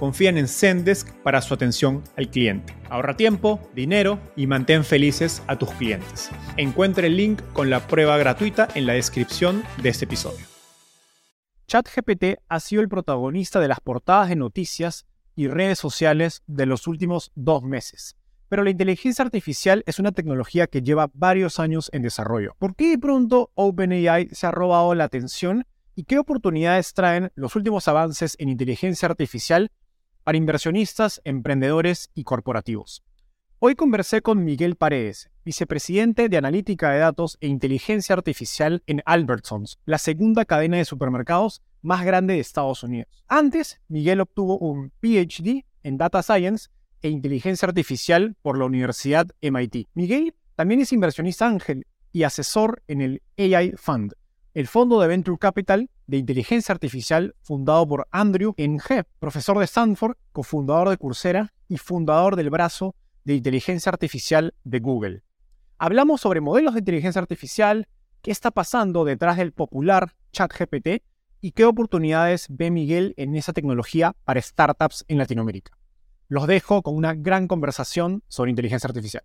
confían en Zendesk para su atención al cliente. Ahorra tiempo, dinero y mantén felices a tus clientes. Encuentre el link con la prueba gratuita en la descripción de este episodio. ChatGPT ha sido el protagonista de las portadas de noticias y redes sociales de los últimos dos meses. Pero la inteligencia artificial es una tecnología que lleva varios años en desarrollo. ¿Por qué de pronto OpenAI se ha robado la atención y qué oportunidades traen los últimos avances en inteligencia artificial para inversionistas, emprendedores y corporativos. Hoy conversé con Miguel Paredes, vicepresidente de Analítica de Datos e Inteligencia Artificial en Albertsons, la segunda cadena de supermercados más grande de Estados Unidos. Antes, Miguel obtuvo un PhD en Data Science e Inteligencia Artificial por la Universidad MIT. Miguel también es inversionista ángel y asesor en el AI Fund, el fondo de Venture Capital de inteligencia artificial fundado por Andrew Ng, profesor de Stanford, cofundador de Coursera y fundador del brazo de inteligencia artificial de Google. Hablamos sobre modelos de inteligencia artificial, qué está pasando detrás del popular ChatGPT y qué oportunidades ve Miguel en esa tecnología para startups en Latinoamérica. Los dejo con una gran conversación sobre inteligencia artificial.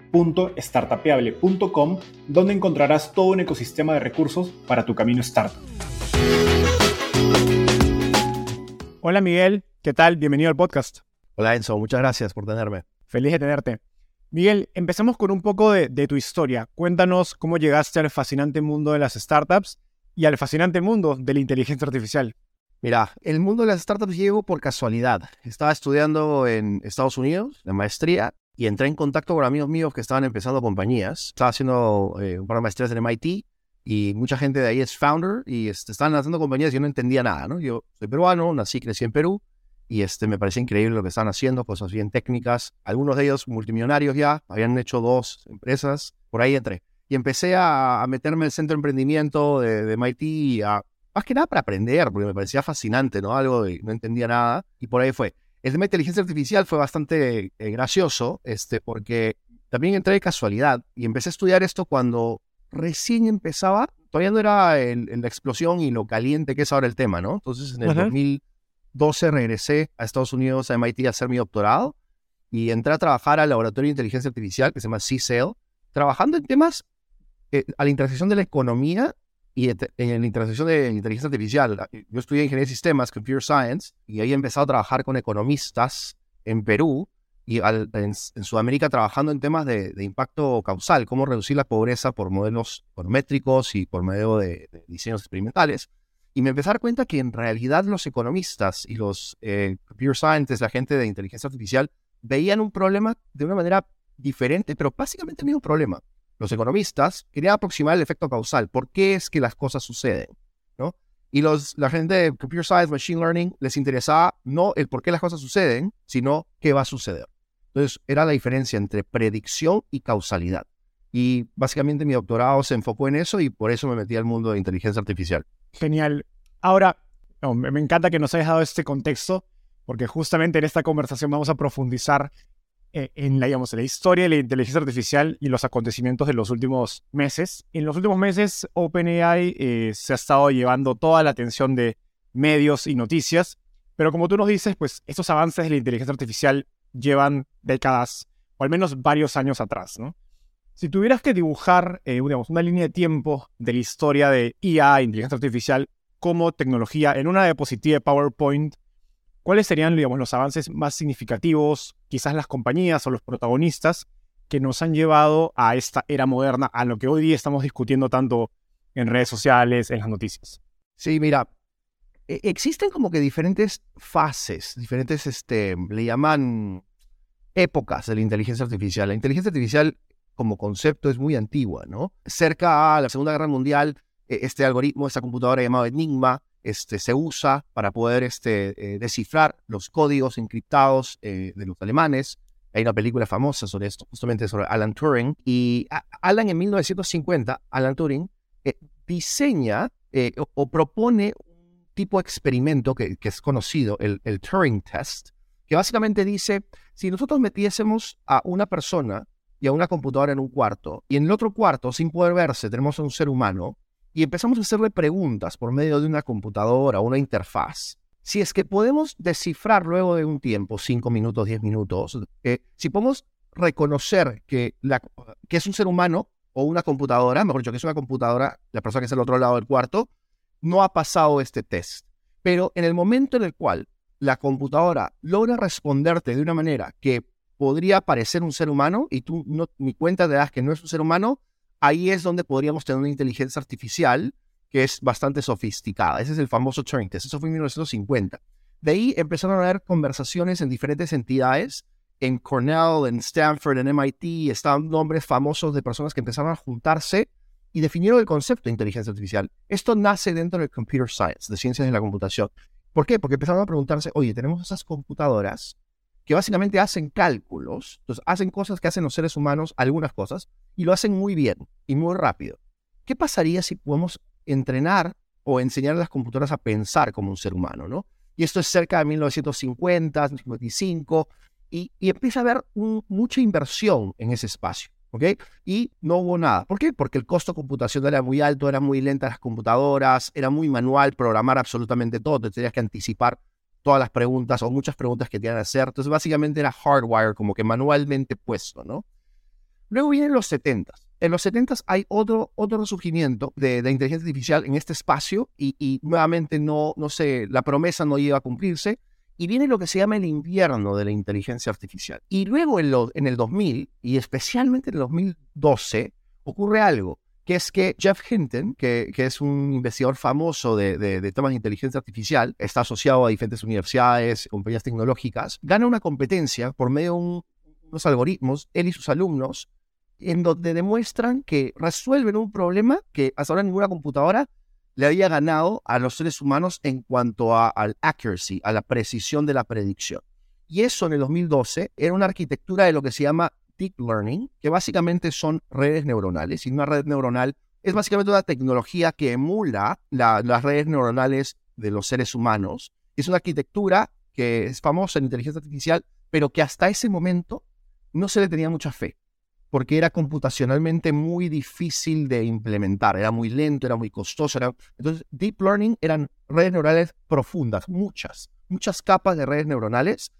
www.startapeable.com, donde encontrarás todo un ecosistema de recursos para tu camino startup. Hola Miguel, ¿qué tal? Bienvenido al podcast. Hola Enzo, muchas gracias por tenerme. Feliz de tenerte. Miguel, empecemos con un poco de, de tu historia. Cuéntanos cómo llegaste al fascinante mundo de las startups y al fascinante mundo de la inteligencia artificial. Mira, el mundo de las startups llegó por casualidad. Estaba estudiando en Estados Unidos, la maestría, y entré en contacto con amigos míos que estaban empezando compañías. Estaba haciendo eh, un par de maestrías en MIT y mucha gente de ahí es founder y este, estaban haciendo compañías y yo no entendía nada, ¿no? Yo soy peruano, nací, crecí en Perú y este, me parecía increíble lo que estaban haciendo, cosas bien técnicas. Algunos de ellos multimillonarios ya, habían hecho dos empresas, por ahí entré. Y empecé a, meterme en el centro de emprendimiento de, de MIT, a, más que nada para aprender, porque me parecía fascinante, ¿no? Algo de no entendía nada y por ahí fue. El tema de inteligencia artificial fue bastante eh, gracioso, este, porque también entré de casualidad y empecé a estudiar esto cuando recién empezaba, todavía no era en la explosión y lo caliente que es ahora el tema, ¿no? Entonces en el 2012 regresé a Estados Unidos, a MIT, a hacer mi doctorado y entré a trabajar al laboratorio de inteligencia artificial que se llama C-Cell, trabajando en temas eh, a la intersección de la economía y en la integración de inteligencia artificial. Yo estudié ingeniería de sistemas, computer science, y ahí he empezado a trabajar con economistas en Perú y en, Sudamérica trabajando en temas de, impacto causal, cómo reducir la pobreza por modelos por métricos y por medio de, diseños experimentales. Y me empecé a dar cuenta que en realidad los economistas y los eh, computer scientists, la gente de inteligencia artificial, veían un problema de una manera diferente, pero básicamente el mismo problema los economistas, querían aproximar el efecto causal. ¿Por qué es que las cosas suceden? ¿no? Y los, la gente de Computer Science, Machine Learning, les interesaba no el por qué las cosas suceden, sino qué va a suceder. Entonces, era la diferencia entre predicción y causalidad. Y básicamente mi doctorado se enfocó en eso y por eso me metí al mundo de inteligencia artificial. Genial. Ahora, me encanta que nos hayas dado este contexto, porque justamente en esta conversación vamos a profundizar en la, historia de la inteligencia artificial y los acontecimientos de los últimos meses. En los últimos meses, OpenAI eh, se ha estado llevando toda la atención de medios y noticias, pero como tú nos dices, pues estos avances de la inteligencia artificial llevan décadas, o al menos varios años atrás. Si tuvieras que dibujar eh, una línea de tiempo de la historia de IA, inteligencia artificial, como tecnología en una diapositiva de PowerPoint, ¿cuáles serían digamos, los avances más significativos, quizás las compañías o los protagonistas que nos han llevado a esta era moderna, a lo que hoy día estamos discutiendo tanto en redes sociales, en las noticias? Sí, mira, e, existen como que diferentes fases, diferentes, este, le llaman épocas de la inteligencia artificial. La inteligencia artificial como concepto es muy antigua, ¿no? Cerca a la Segunda Guerra Mundial, e, este algoritmo, esta computadora llamada Enigma, este, se usa para poder este, eh, descifrar los códigos encriptados eh, de los alemanes. Hay una película famosa sobre esto, justamente sobre Alan Turing. Y Alan en 1950, Alan Turing, eh, diseña o, propone un tipo de experimento que, es conocido, el, el Turing Test, que básicamente dice, si nosotros metiésemos a una persona y a una computadora en un cuarto, y en el otro cuarto, sin poder verse, tenemos a un ser humano, y empezamos a hacerle preguntas por medio de una computadora una interfaz. Si es que podemos descifrar luego de un tiempo, 5 minutos, 10 minutos, eh, si podemos reconocer que, es un ser humano o una computadora, mejor dicho, que es una computadora, la persona que está al otro lado del cuarto, no ha pasado este test. Pero en el momento en el cual la computadora logra responderte de una manera que podría parecer un ser humano y tú no, ni cuenta te das que no es un ser humano, ahí es donde podríamos tener una inteligencia artificial que es bastante sofisticada. Ese es el famoso Turing Test. Eso fue en 1950. De ahí empezaron a haber conversaciones en diferentes entidades. En Cornell, en Stanford, en MIT, estaban nombres famosos de personas que empezaron a juntarse y definieron el concepto de inteligencia artificial. Esto nace dentro del computer science, de ciencias de la computación. ¿Por qué? Porque empezaron a preguntarse, oye, tenemos esas computadoras que básicamente hacen cálculos, entonces hacen cosas que hacen los seres humanos, algunas cosas, y lo hacen muy bien y muy rápido. ¿Qué pasaría si podemos entrenar o enseñar a las computadoras a pensar como un ser humano, ¿no? Y esto es cerca de 1950, 1955, y, y empieza a haber mucha inversión en ese espacio, ¿ok? Y no hubo nada. ¿Por qué? Porque el costo computacional era muy alto, era muy lenta las computadoras, era muy manual programar absolutamente todo, te tenías que anticipar todas las preguntas o muchas preguntas que tenían que hacer. Entonces, básicamente era hardwire, como que manualmente puesto, ¿no? Luego vienen los 70 En los 70 hay otro, otro resurgimiento de, inteligencia artificial en este espacio y, nuevamente no, no sé, la promesa no iba a cumplirse. Y viene lo que se llama el invierno de la inteligencia artificial. Y luego en, en el 2000, y especialmente en el 2012, ocurre algo que es que Jeff Hinton, que, es un investigador famoso de, temas de inteligencia artificial, está asociado a diferentes universidades, compañías tecnológicas, gana una competencia por medio de unos algoritmos, él y sus alumnos, en donde demuestran que resuelven un problema que hasta ahora ninguna computadora le había ganado a los seres humanos en cuanto a, al accuracy, a la precisión de la predicción. Y eso en el 2012 era una arquitectura de lo que se llama Deep Learning, que básicamente son redes neuronales. Y una red neuronal es básicamente una tecnología que emula las redes neuronales de los seres humanos. Es una arquitectura que es famosa en inteligencia artificial, pero que hasta ese momento no se le tenía mucha fe, porque era computacionalmente muy difícil de implementar, era muy lento, era muy costoso. Entonces, Deep Learning eran redes neuronales profundas, muchas, muchas capas de redes neuronales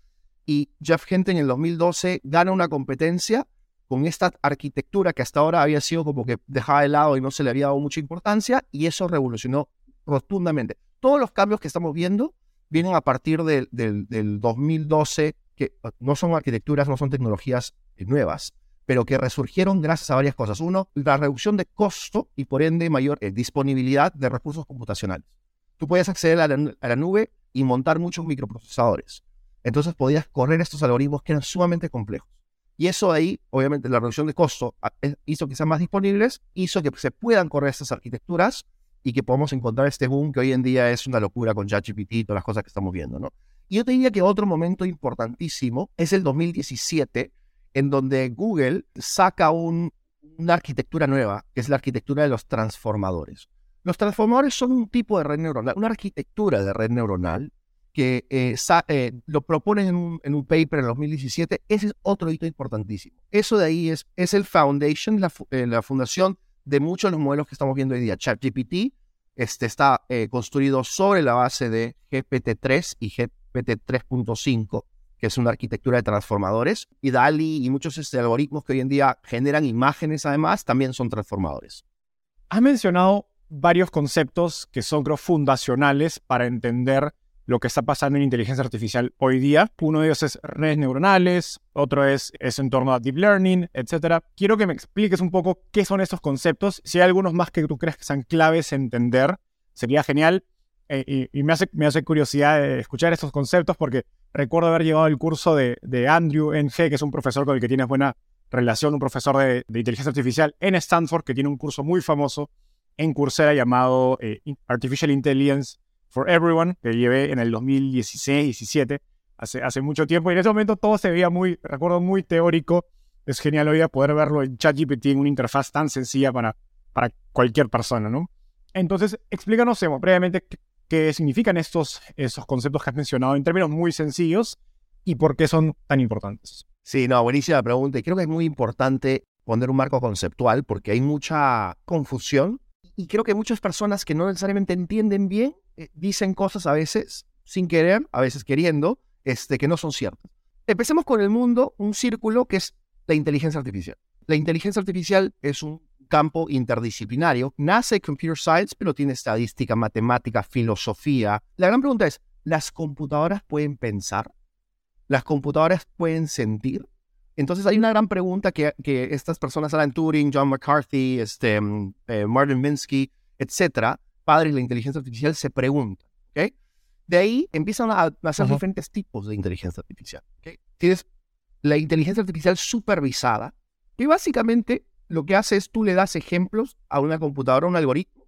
y Jeff Hinton en el 2012 gana una competencia con esta arquitectura que hasta ahora había sido como que dejada de lado y no se le había dado mucha importancia y eso revolucionó rotundamente. Todos los cambios que estamos viendo vienen a partir del 2012, que no son arquitecturas, no son tecnologías nuevas, pero que resurgieron gracias a varias cosas. Uno, la reducción de costo y por ende mayor eh, disponibilidad de recursos computacionales. Tú puedes acceder a la nube y montar muchos microprocesadores. Entonces podías correr estos algoritmos que eran sumamente complejos. Y eso ahí, obviamente, la reducción de costo ah, hizo que sean más disponibles, hizo que se puedan correr estas arquitecturas y que podamos encontrar este boom que hoy en día es una locura con ChatGPT y todas las cosas que estamos viendo, ¿no? Y yo te diría que otro momento importantísimo es el 2017, en donde Google saca un, una arquitectura nueva, que es la arquitectura de los transformadores. Los transformadores son un tipo de red neuronal, una arquitectura de red neuronal que eh, eh, lo proponen en un, en un, paper en 2017. Ese es otro hito importantísimo. Eso de ahí es, es el foundation, la, eh, la fundación de muchos de los modelos que estamos viendo hoy día. ChatGPT este, está construido sobre la base de GPT-3 y GPT 3.5 que es una arquitectura de transformadores, y DALI y muchos este, algoritmos que hoy en día generan imágenes además también son transformadores. Has mencionado varios conceptos que son creo fundacionales para entender lo que está pasando en inteligencia artificial hoy día. Uno de ellos es redes neuronales, otro es, es en torno a deep learning, etc. Quiero que me expliques un poco qué son estos conceptos. Si hay algunos más que tú crees que sean claves entender, sería genial. Eh, y, me, hace, me hace curiosidad escuchar estos conceptos porque recuerdo haber llevado el curso de, de Andrew Ng, que es un profesor con el que tienes buena relación, un profesor de, inteligencia artificial en Stanford, que tiene un curso muy famoso en Coursera llamado eh, Artificial Intelligence for Everyone, que llevé en el 2016-17, hace, hace mucho tiempo. Y en ese momento todo se veía muy, recuerdo, muy teórico. Es genial hoy día poder verlo en ChatGPT en una interfaz tan sencilla para, para cualquier persona, ¿no? Entonces, explícanos, brevemente, qué significan estos, esos conceptos que has mencionado en términos muy sencillos y por qué son tan importantes. Sí, no, buenísima pregunta. Y creo que es muy importante poner un marco conceptual porque hay mucha confusión y creo que muchas personas que no necesariamente entienden bien eh, dicen cosas a veces sin querer, a veces queriendo, este, que no son ciertas. Empecemos con el mundo, un círculo que es la inteligencia artificial. La inteligencia artificial es un campo interdisciplinario. Nace Computer Science, pero tiene estadística, matemática, filosofía. La gran pregunta es, ¿las computadoras pueden pensar? ¿Las computadoras pueden sentir? Entonces hay una gran pregunta que, estas personas, Alan Turing, John McCarthy, este, mm, eh, Martin Minsky, etcétera, padres de la inteligencia artificial, se preguntan. De ahí empiezan a nacer diferentes tipos de inteligencia artificial. Tienes la inteligencia artificial supervisada, que básicamente lo que hace es tú le das ejemplos a una computadora, a un algoritmo,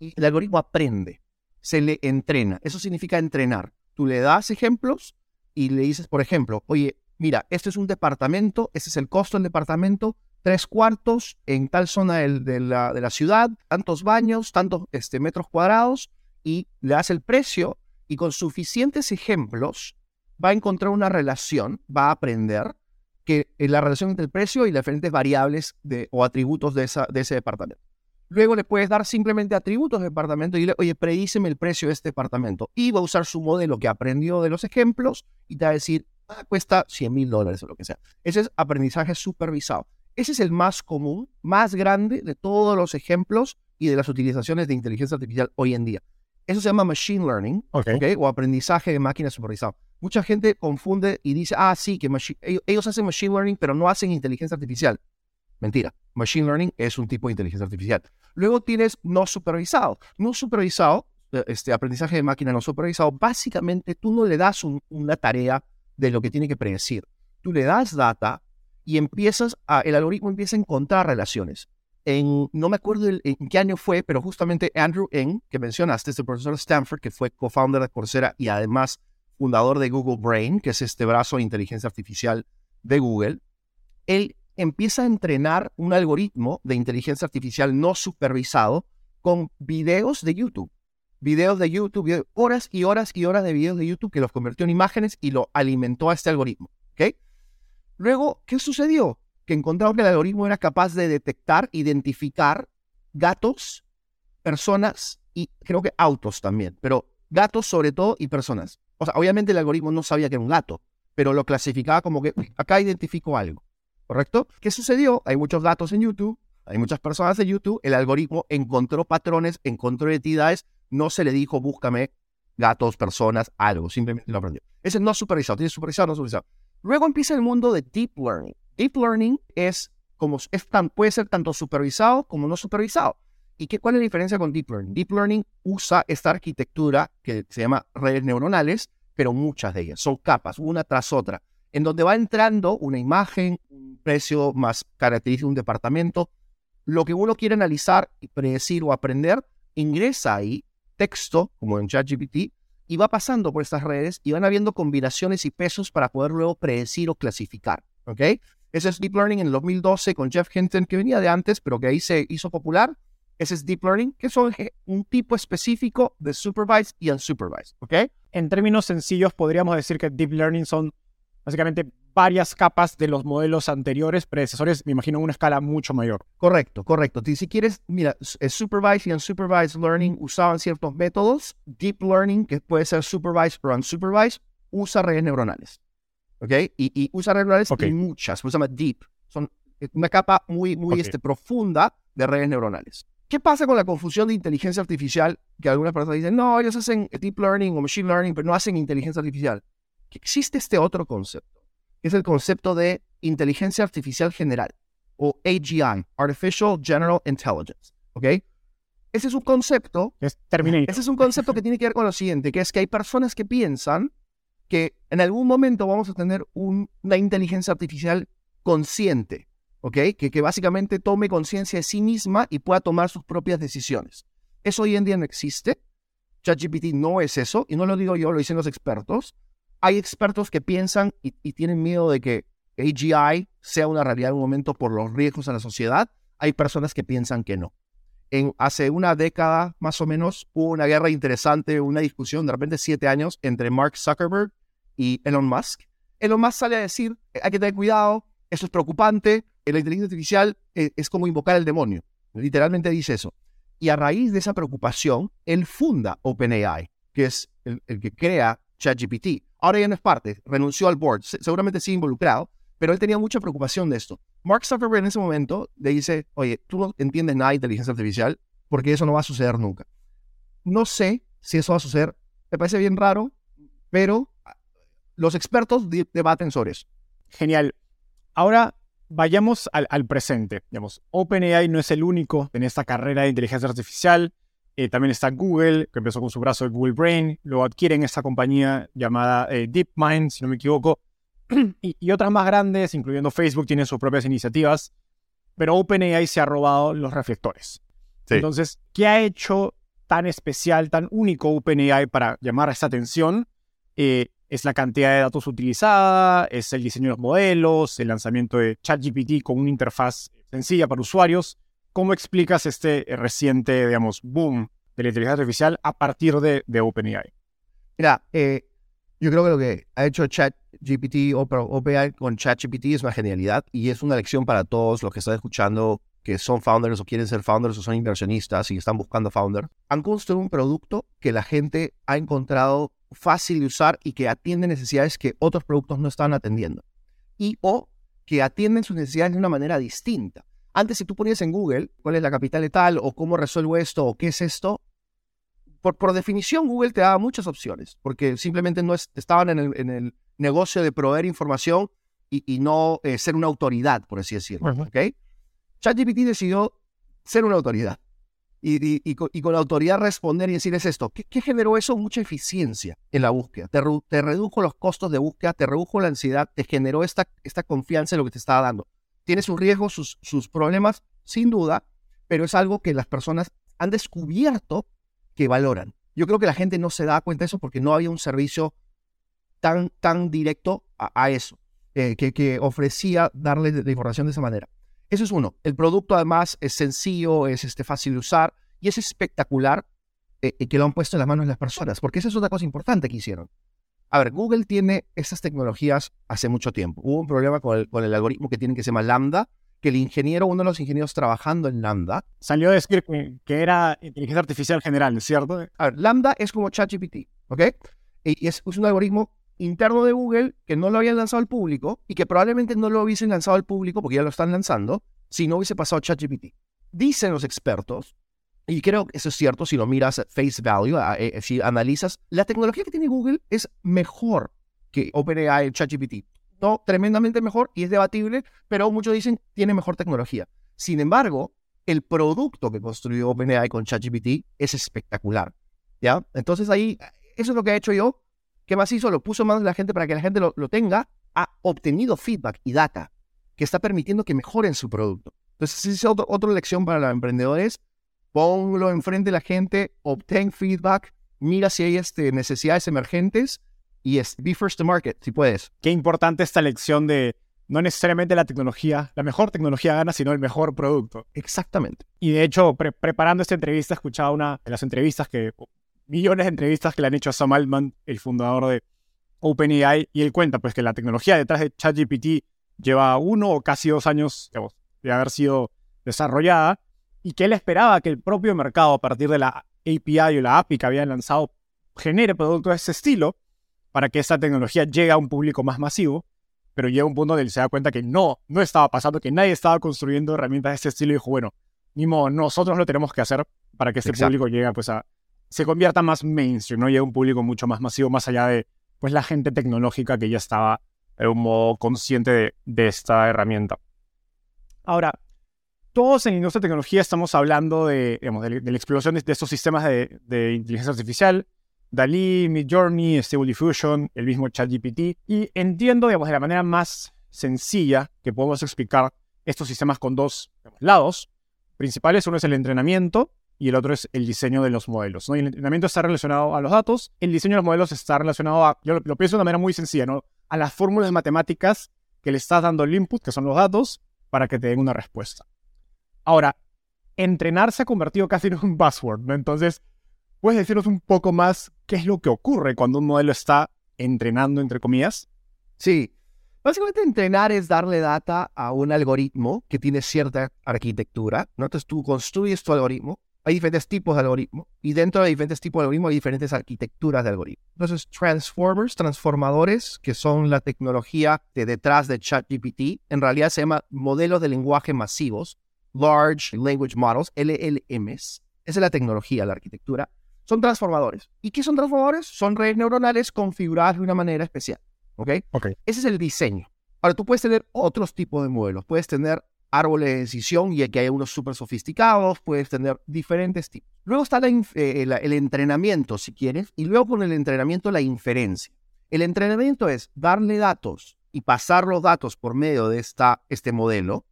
y el algoritmo aprende, se le entrena. Eso significa entrenar. Tú le das ejemplos y le dices, por ejemplo, oye, mira, este es un departamento, este es el costo del departamento, tres cuartos en tal zona de, la, ciudad, tantos baños, tantos este, metros cuadrados, y le das el precio y con suficientes ejemplos va a encontrar una relación, va a aprender que la relación entre el precio y las diferentes variables de, o atributos de, de ese departamento. Luego le puedes dar simplemente atributos del departamento y dile, oye, predíceme el precio de este departamento. Y va a usar su modelo que aprendió de los ejemplos y te va a decir, ah, cuesta 100 mil dólares o lo que sea. Ese es aprendizaje supervisado. Ese es el más común, más grande de todos los ejemplos y de las utilizaciones de inteligencia artificial hoy en día. Eso se llama machine learning o aprendizaje de máquina supervisado. Mucha gente confunde y dice, ah, sí, que ellos hacen machine learning, pero no hacen inteligencia artificial. Mentira. Machine learning es un tipo de inteligencia artificial. Luego tienes no supervisado. No supervisado, eh, este aprendizaje de máquina no supervisado, básicamente tú no le das una tarea de lo que tiene que predecir. Tú le das data y empiezas a, el algoritmo empieza a encontrar relaciones en, no me acuerdo en qué año fue, pero justamente Andrew Ng, que mencionaste, es el profesor de Stanford, que fue co-founder de Coursera y además fundador de Google Brain, que es este brazo de inteligencia artificial de Google, él empieza a entrenar un algoritmo de inteligencia artificial no supervisado con videos de YouTube. Videos de YouTube, horas y horas y horas de videos de YouTube que los convirtió en imágenes y lo alimentó a este algoritmo. ¿okay? Luego, ¿qué sucedió? que encontraron que el algoritmo era capaz de detectar, identificar gatos, personas y creo que autos también, pero gatos sobre todo y personas. O sea, obviamente el algoritmo no sabía que era un gato, pero lo clasificaba como que acá identifico algo, ¿correcto? ¿Qué sucedió? Hay muchos datos en YouTube, hay muchas personas en YouTube, el algoritmo encontró patrones, encontró identidades, no se le dijo búscame gatos, personas, algo, simplemente lo aprendió. Ese no supervisado, tiene supervisado, no supervisado. Luego empieza el mundo de deep learning. Deep Learning es como es tan, puede ser tanto supervisado como no supervisado. ¿Y qué, cuál es la diferencia con Deep Learning? Deep Learning usa esta arquitectura que se llama redes neuronales, pero muchas de ellas son capas, una tras otra, en donde va entrando una imagen, un precio más característico de un departamento. Lo que uno quiere analizar y predecir o aprender, ingresa ahí texto, como en ChatGPT, y va pasando por estas redes y van habiendo combinaciones y pesos para poder luego predecir o clasificar. ¿Ok? Ese es Deep Learning en el 2012 con Jeff Hinton, que venía de antes, pero que ahí se hizo popular. Ese es Deep Learning, que son un tipo específico de supervised y unsupervised, ¿ok? En términos sencillos, podríamos decir que Deep Learning son básicamente varias capas de los modelos anteriores, predecesores, me imagino, una escala mucho mayor. Correcto, correcto. Si quieres, mira, supervised y unsupervised learning usaban ciertos métodos. Deep learning, que puede ser supervised o unsupervised, usa redes neuronales. ¿Ok? Y, usa redes neuronales y muchas, se llama deep. Son una capa muy, muy este, profunda de redes neuronales. ¿Qué pasa con la confusión de inteligencia artificial? Que algunas personas dicen, no, ellos hacen deep learning o machine learning, pero no hacen inteligencia artificial existe este otro concepto, es el concepto de inteligencia artificial general, o AGI, Artificial General Intelligence. ¿Ok? Ese es un concepto. Es Ese es un concepto que tiene que ver con lo siguiente, que es que hay personas que piensan que en algún momento vamos a tener una inteligencia artificial consciente, ¿ok? Que, que básicamente tome conciencia de sí misma y pueda tomar sus propias decisiones. Eso hoy en día no existe. ChatGPT no es eso, y no lo digo yo, lo dicen los expertos hay expertos que piensan y, tienen miedo de que AGI sea una realidad en un momento por los riesgos a la sociedad. Hay personas que piensan que no. En, hace una década más o menos hubo una guerra interesante, una discusión, de repente siete años, entre Mark Zuckerberg y Elon Musk. Elon Musk sale a decir, eh, hay que tener cuidado, eso es preocupante, eh, la inteligencia artificial eh, es, como invocar al demonio. Literalmente dice eso. Y a raíz de esa preocupación, él funda OpenAI, que es el que crea ChatGPT. Ahora ya no es parte, renunció al board, seguramente sigue involucrado, pero él tenía mucha preocupación de esto. Mark Zuckerberg en ese momento le dice, oye, tú no entiendes nada de inteligencia artificial porque eso no va a suceder nunca. No sé si eso va a suceder, me parece bien raro, pero los expertos debaten sobre eso. Genial. Ahora vayamos al, al presente. Digamos, OpenAI no es el único en esta carrera de inteligencia artificial. Eh, también está Google, que empezó con su brazo de Google Brain. Luego adquieren esta compañía llamada eh, DeepMind, si no me equivoco. y, otras más grandes, incluyendo Facebook, tienen sus propias iniciativas. Pero OpenAI se ha robado los reflectores. Entonces, ¿qué ha hecho tan especial, tan único OpenAI para llamar esta atención? Eh, es la cantidad de datos utilizada, es el diseño de los modelos, el lanzamiento de ChatGPT con una interfaz sencilla para usuarios ¿Cómo explicas este reciente, digamos, boom de la inteligencia artificial a partir de, OpenAI? Mira, eh, yo creo que lo que ha hecho ChatGPT o OpenAI con ChatGPT es una genialidad y es una lección para todos los que están escuchando que son founders o quieren ser founders o son inversionistas y están buscando founder. Han construido un producto que la gente ha encontrado fácil de usar y que atiende necesidades que otros productos no están atendiendo. Y o que atienden sus necesidades de una manera distinta. Antes, si tú ponías en Google cuál es la capital de tal, o cómo resuelvo esto, o qué es esto, por, por definición Google te daba muchas opciones, porque simplemente no estaban en el, negocio de proveer información y, no eh, ser una autoridad, por así decirlo. ChatGPT decidió ser una autoridad. Y, con, la autoridad responder y decir es esto. ¿Qué, generó eso? Mucha eficiencia en la búsqueda. Te, te, redujo los costos de búsqueda, te redujo la ansiedad, te generó esta, esta confianza en lo que te estaba dando tiene sus riesgos, sus, problemas, sin duda, pero es algo que las personas han descubierto que valoran. Yo creo que la gente no se da cuenta de eso porque no había un servicio tan, tan directo a, eso, eh, que, que, ofrecía darle la información de esa manera. Eso es uno. El producto además es sencillo, es este, fácil de usar y es espectacular eh, que lo han puesto en las manos de las personas, porque esa es otra cosa importante que hicieron. A ver, Google tiene estas tecnologías hace mucho tiempo. Hubo un problema con el, algoritmo que tienen que se llama Lambda, que el ingeniero, uno de los ingenieros trabajando en Lambda... Salió a decir que, era inteligencia artificial general, ¿cierto? A ver, Lambda es como ChatGPT, ¿ok? Y es, un algoritmo interno de Google que no lo habían lanzado al público y que probablemente no lo hubiesen lanzado al público porque ya lo están lanzando si no hubiese pasado ChatGPT. Dicen los expertos y creo que eso es cierto si lo miras face value, eh, si analizas, la tecnología que tiene Google es mejor que OpenAI, ChatGPT. No tremendamente mejor y es debatible, pero muchos dicen tiene mejor tecnología. Sin embargo, el producto que construyó OpenAI con ChatGPT es espectacular. ¿Ya? Entonces ahí, eso es lo que he hecho yo. ¿Qué más hizo? Lo puso en manos de la gente para que la gente lo, lo tenga. Ha obtenido feedback y data que está permitiendo que mejoren su producto. Entonces, esa es otra lección para los emprendedores ponlo enfrente de la gente, obtén feedback, mira si hay este, necesidades emergentes y es be first to market, si puedes. Qué importante esta lección de no necesariamente la tecnología, la mejor tecnología gana, sino el mejor producto. Exactamente. Y de hecho, preparando esta entrevista, escuchaba una de las entrevistas que, millones de entrevistas que le han hecho a Sam Altman, el fundador de OpenAI, y él cuenta pues que la tecnología detrás de ChatGPT lleva uno o casi dos años de haber sido desarrollada y que él esperaba que el propio mercado a partir de la API o la API que habían lanzado genere productos de ese estilo para que esa tecnología llegue a un público más masivo, pero llega un punto donde él se da cuenta que no, no estaba pasando, que nadie estaba construyendo herramientas de ese estilo y dijo, bueno, ni modo, nosotros lo tenemos que hacer para que ese público llegue pues a, se convierta más mainstream, ¿no? Llegue a un público mucho más masivo, más allá de pues la gente tecnológica que ya estaba de un modo consciente de, esta herramienta. Ahora, todos en la industria de tecnología estamos hablando de, digamos, de, la explosión de, estos sistemas de, de, inteligencia artificial, DALI, Midjourney, Stable Diffusion, el mismo ChatGPT, y entiendo, digamos, de la manera más sencilla que podemos explicar estos sistemas con dos lados principales. Uno es el entrenamiento y el otro es el diseño de los modelos. ¿no? el entrenamiento está relacionado a los datos, el diseño de los modelos está relacionado a, yo lo, pienso de una manera muy sencilla, ¿no? a las fórmulas matemáticas que le estás dando el input, que son los datos, para que te den una respuesta. Ahora, entrenar se ha convertido casi en un buzzword, ¿no? Entonces, ¿puedes decirnos un poco más qué es lo que ocurre cuando un modelo está entrenando, entre comillas? Sí. Básicamente entrenar es darle data a un algoritmo que tiene cierta arquitectura. Entonces tú construyes tu algoritmo hay diferentes tipos de algoritmos y dentro de diferentes tipos de algoritmos hay diferentes arquitecturas de algoritmos. Entonces, transformers, transformadores, que son la tecnología de detrás de ChatGPT, en realidad se llama modelos de lenguaje masivos, Large Language Models, LLMs. Esa es la tecnología, la arquitectura. Son transformadores. ¿Y qué son transformadores? Son redes neuronales configuradas de una manera especial. ¿Ok? Ok. Ese es el diseño. Ahora, tú puedes tener otros tipos de modelos. Puedes tener árboles de decisión y aquí hay unos súper sofisticados, puedes tener diferentes tipos. Luego está eh, el entrenamiento, si quieres, y luego con el entrenamiento la inferencia. El entrenamiento es darle datos y pasar los datos por medio de esta, este modelo.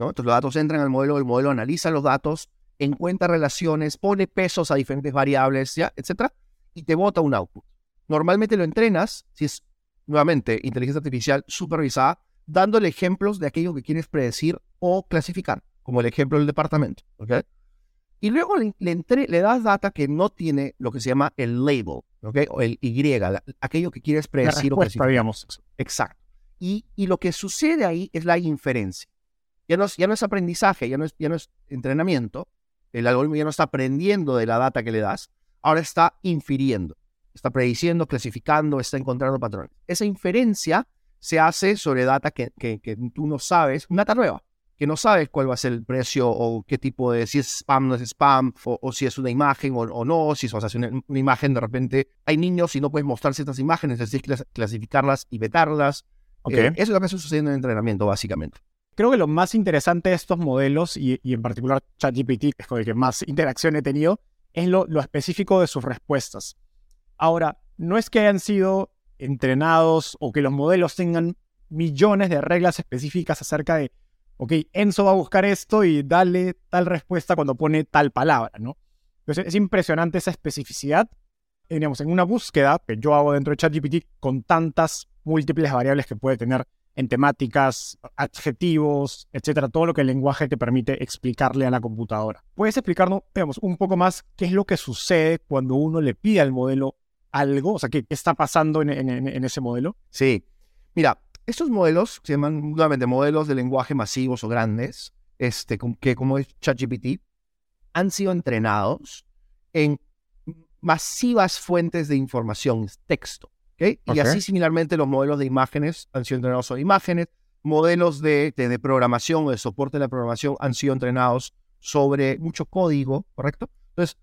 ¿No? Entonces los datos entran al modelo, el modelo analiza los datos, encuentra relaciones, pone pesos a diferentes variables, ¿ya? etc. Y te bota un output. Normalmente lo entrenas, si es nuevamente inteligencia artificial supervisada, dándole ejemplos de aquello que quieres predecir o clasificar, como el ejemplo del departamento. ¿okay? Y luego le, le, das data que no tiene lo que se llama el label, ¿okay? o el Y, aquello que quieres predecir o clasificar. digamos. Exacto. Y, y, lo que sucede ahí es la inferencia. Ya no es, ya no es aprendizaje, ya no es, ya no es entrenamiento. El algoritmo ya no está aprendiendo de la data que le das, ahora está infiriendo. Está prediciendo, clasificando, está encontrando patrones. Esa inferencia se hace sobre data que, que, que tú no sabes, una data nueva que no sabes cuál va a ser el precio o qué tipo de, si es spam, no es spam, o, si es una imagen o, no, si es o sea, una, una, imagen de repente, hay niños y no puedes mostrar ciertas imágenes, necesitas clasificarlas y vetarlas. Okay. Eh, eso es lo que está sucediendo en el entrenamiento, básicamente. Creo que lo más interesante de estos modelos, y, en particular ChatGPT, que es con el que más interacción he tenido, es lo, específico de sus respuestas. Ahora, no es que hayan sido entrenados o que los modelos tengan millones de reglas específicas acerca de ok, Enzo va a buscar esto y dale tal respuesta cuando pone tal palabra, ¿no? Entonces es impresionante esa especificidad, digamos, en una búsqueda que yo hago dentro de ChatGPT con tantas múltiples variables que puede tener en temáticas, adjetivos, etcétera, todo lo que el lenguaje te permite explicarle a la computadora. ¿Puedes explicarnos, un poco más qué es lo que sucede cuando uno le pide al modelo algo? O sea, ¿qué, está pasando en, en ese modelo? Sí. Mira, estos modelos se llaman nuevamente modelos de lenguaje masivos o grandes, este, que como es ChatGPT, han sido entrenados en masivas fuentes de información, texto. Y así similarmente los modelos de imágenes han sido entrenados sobre imágenes, modelos de, de, programación o de soporte de la programación han sido entrenados sobre mucho código, ¿correcto? Entonces,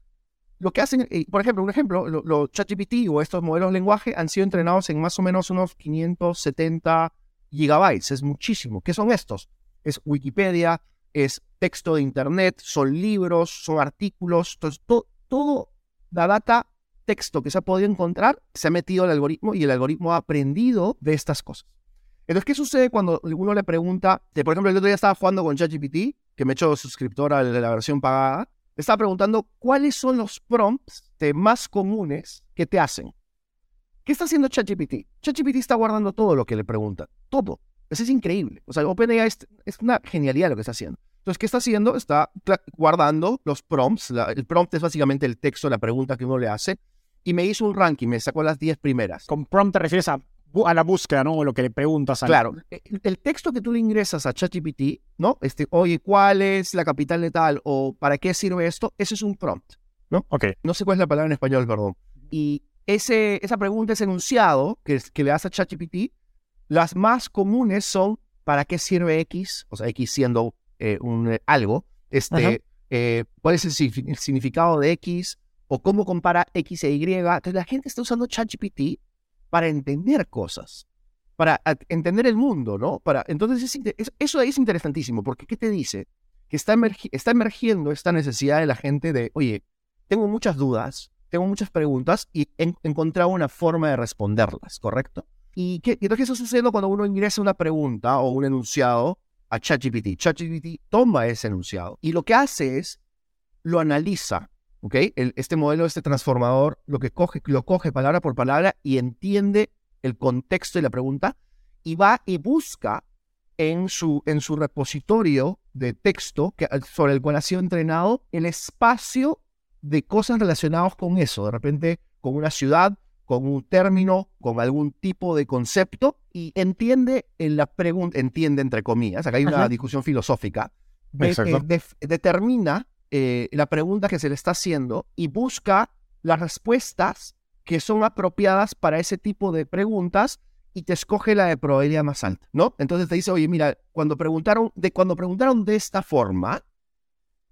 lo que hacen, eh, por ejemplo, un ejemplo, los ChatGPT o estos modelos de lenguaje han sido entrenados en más o menos unos 570 gigabytes. Es muchísimo. ¿Qué son estos? Es Wikipedia, es texto de Internet, son libros, son artículos. Entonces, todo la data, texto que se ha podido encontrar, se ha metido al algoritmo y el algoritmo ha aprendido de estas cosas. Entonces, ¿qué sucede cuando uno le pregunta? por ejemplo, el otro día estaba jugando con ChatGPT, que me he hecho suscriptor a la versión pagada estaba preguntando cuáles son los prompts más comunes que te hacen. ¿Qué está haciendo ChatGPT? ChatGPT está guardando todo lo que le pregunta. Todo. Eso es increíble. O sea, OpenAI es, es una genialidad lo que está haciendo. Entonces, ¿qué está haciendo? Está guardando los prompts. el prompt es básicamente el texto, la pregunta que uno le hace. Y me hizo un ranking, me sacó las 10 primeras. Con prompt te refieres a, a la búsqueda, ¿no? O lo que le preguntas a Claro. E, el, texto que tú le ingresas a ChatGPT, ¿no? Este, oye, ¿cuál es la capital de tal? O ¿para qué sirve esto? Ese es un prompt, ¿no? Ok. No sé cuál es la palabra en español, perdón. Y ese, esa pregunta, ese enunciado que, que le das a ChatGPT, las más comunes son ¿para qué sirve X? O sea, X siendo eh, un, eh, algo, este, eh, cuál es el, significado de X o cómo compara X e Y. Entonces la gente está usando ChatGPT para entender cosas, para entender el mundo, ¿no? Para, entonces eso ahí es interesantísimo, porque ¿qué te dice? Que está, está emergiendo esta necesidad de la gente de, oye, tengo muchas dudas, tengo muchas preguntas y he encontrado una forma de responderlas, ¿correcto? ¿Y qué, qué está sucediendo cuando uno ingresa una pregunta o un enunciado a ChatGPT. ChatGPT toma ese enunciado y lo que hace es lo analiza. ¿Ok? este modelo, este transformador, lo que coge, lo coge palabra por palabra y entiende el contexto de la pregunta y va y busca en su, en su repositorio de texto que, sobre el cual ha sido entrenado el espacio de cosas relacionadas con eso. De repente, con una ciudad, con un término, con algún tipo de concepto y entiende en la pregunta, entiende entre comillas, acá hay una discusión filosófica, determina eh, la pregunta que se le está haciendo y busca las respuestas que son apropiadas para ese tipo de preguntas y te escoge la de probabilidad más alta, ¿no? Entonces te dice, oye, mira, cuando preguntaron de, cuando preguntaron de esta forma,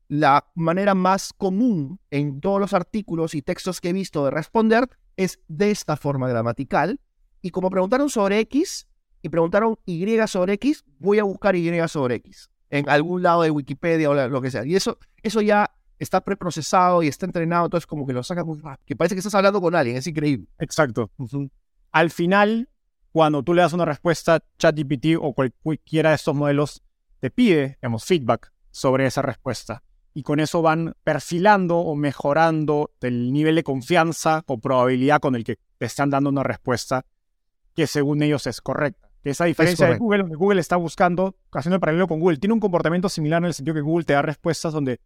la manera más común en todos los artículos y textos que he visto de responder es de esta forma gramatical. Y como preguntaron sobre X y preguntaron Y sobre X, voy a buscar Y sobre X en algún lado de Wikipedia o lo que sea. Y eso, eso ya está preprocesado y está entrenado, entonces como que lo saca muy rápido. Que parece que estás hablando con alguien, es increíble. Exacto. Al final, cuando tú le das una respuesta, ChatGPT o cualquiera de estos modelos te pide, digamos, feedback sobre esa respuesta y con eso van perfilando o mejorando el nivel de confianza o probabilidad con el que te están dando una respuesta que según ellos es correcta. Esa diferencia de Google, donde Google está buscando, haciendo el paralelo con Google, tiene un comportamiento similar en el sentido que Google te da respuestas donde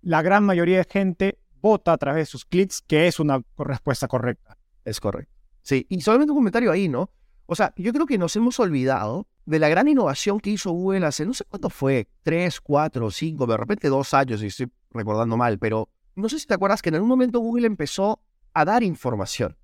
la gran mayoría de gente vota a través de sus clics que es una respuesta correcta. Es correcto. Sí, y solamente un comentario ahí, ¿no? O sea, yo creo que nos hemos olvidado de la gran innovación que hizo Google hace, no sé cuánto fue, tres, cuatro, cinco, de repente dos años, si estoy recordando mal, pero no sé si te acuerdas que en algún momento Google empezó a dar información.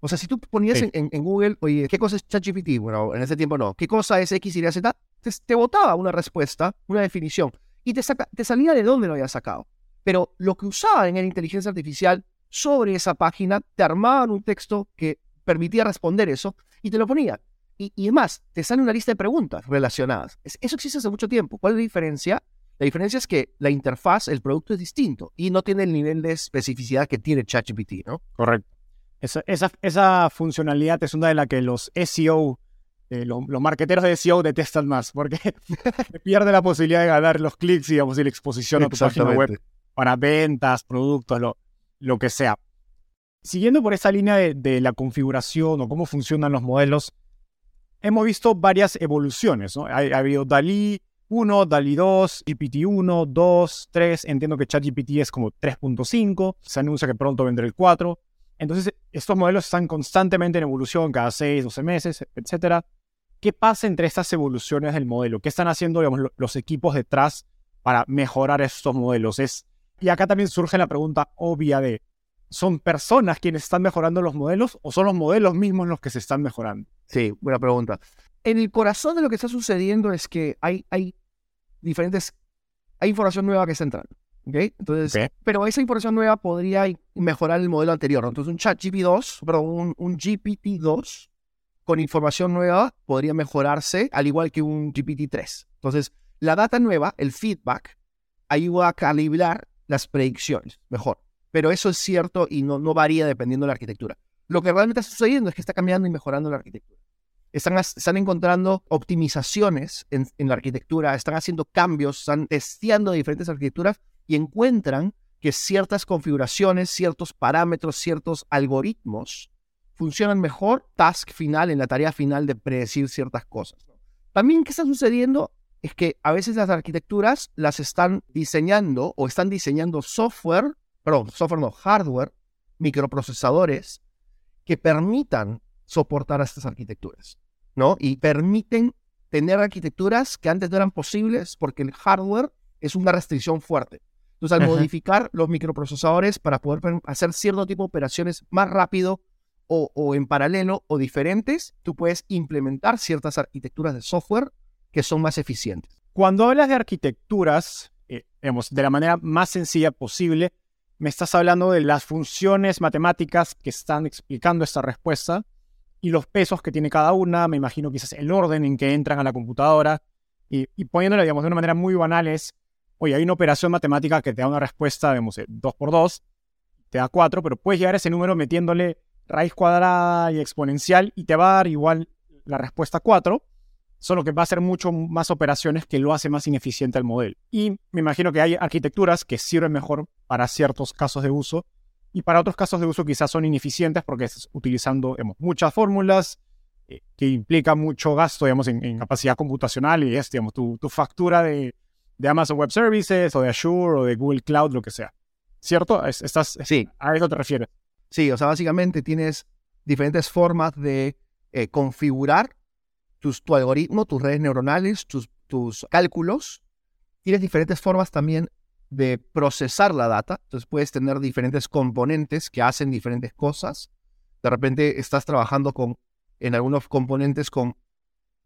O sea, si tú ponías en, Google, oye, ¿qué cosa es ChatGPT? Bueno, en ese tiempo no. ¿Qué cosa es X, Y, Z? Te, te botaba una respuesta, una definición, y te, saca, te salía de dónde lo había sacado. Pero lo que usaban en la inteligencia artificial sobre esa página, te armaban un texto que permitía responder eso y te lo ponía. Y, y además, te sale una lista de preguntas relacionadas. eso existe hace mucho tiempo. ¿Cuál es la diferencia? La diferencia es que la interfaz, el producto es distinto y no tiene el nivel de especificidad que tiene ChatGPT, ¿no? Correcto. Esa, esa, funcionalidad es una de las que los SEO, eh, los, marketeros de SEO detestan más, porque pierde la posibilidad de ganar los clics, digamos, y la exposición a tu página web para ventas, productos, lo, lo que sea. Siguiendo por esa línea de, la configuración o cómo funcionan los modelos, hemos visto varias evoluciones. ¿no? Ha, habido DALI 1, DALI 2, GPT 1, 2, 3. Entiendo que ChatGPT es como 3.5. Se anuncia que pronto vendrá el 4. Entonces, estos modelos están constantemente en evolución, cada 6, 12 meses, etc. ¿Qué pasa entre estas evoluciones del modelo? ¿Qué están haciendo los equipos detrás para mejorar estos modelos? Es, y acá también surge la pregunta obvia de, ¿Son personas quienes están mejorando los modelos o son los modelos mismos los que se están mejorando? Sí, buena pregunta. En el corazón de lo que está sucediendo es que hay, hay diferentes, hay información nueva que está entrando. ¿Okay? Entonces, pero esa información nueva podría mejorar el modelo anterior. Entonces, un chat GPT-2, perdón, un, un GPT-2 con información nueva podría mejorarse al igual que un GPT-3. Entonces, la data nueva, el feedback, ayuda a calibrar las predicciones mejor pero eso es cierto y no, no varía dependiendo de la arquitectura. Lo que realmente está sucediendo es que está cambiando y mejorando la arquitectura. Están, están encontrando optimizaciones en, en la arquitectura, están haciendo cambios, están testeando diferentes arquitecturas y encuentran que ciertas configuraciones, ciertos parámetros, ciertos algoritmos funcionan mejor task final, en la tarea final de predecir ciertas cosas. También, ¿qué está sucediendo? Es que a veces las arquitecturas las están diseñando o están diseñando software, perdón, software no, hardware, microprocesadores que permitan soportar a estas arquitecturas, ¿no? Y permiten tener arquitecturas que antes no eran posibles porque el hardware es una restricción fuerte. Entonces, al modificar los microprocesadores para poder hacer cierto tipo de operaciones más rápido o, en paralelo o diferentes, tú puedes implementar ciertas arquitecturas de software que son más eficientes. Cuando hablas de arquitecturas, eh, de la manera más sencilla posible, me estás hablando de las funciones matemáticas que están explicando esta respuesta y los pesos que tiene cada una, me imagino quizás el orden en que entran a la computadora y, y poniéndolo, digamos, de una manera muy banal es, oye, hay una operación matemática que te da una respuesta, digamos, de 2 por 2, te da 4, pero puedes llegar a ese número metiéndole raíz cuadrada y exponencial y te va a dar igual la respuesta 4, solo que va a ser mucho más operaciones que lo hace más ineficiente el modelo. Y me imagino que hay arquitecturas que sirven mejor para ciertos casos de uso y para otros casos de uso quizás son ineficientes porque estás utilizando muchas fórmulas eh, que implica mucho gasto digamos, en, capacidad computacional y es digamos, tu, factura de, de, Amazon Web Services o de Azure o de Google Cloud, lo que sea. ¿Cierto? Estás, sí. A eso te refieres. Sí, o sea, básicamente tienes diferentes formas de eh, configurar tus, tu algoritmo, tus redes neuronales, tus, tus cálculos. Tienes diferentes formas también de procesar la data. Entonces puedes tener diferentes componentes que hacen diferentes cosas. De repente estás trabajando con, en algunos componentes con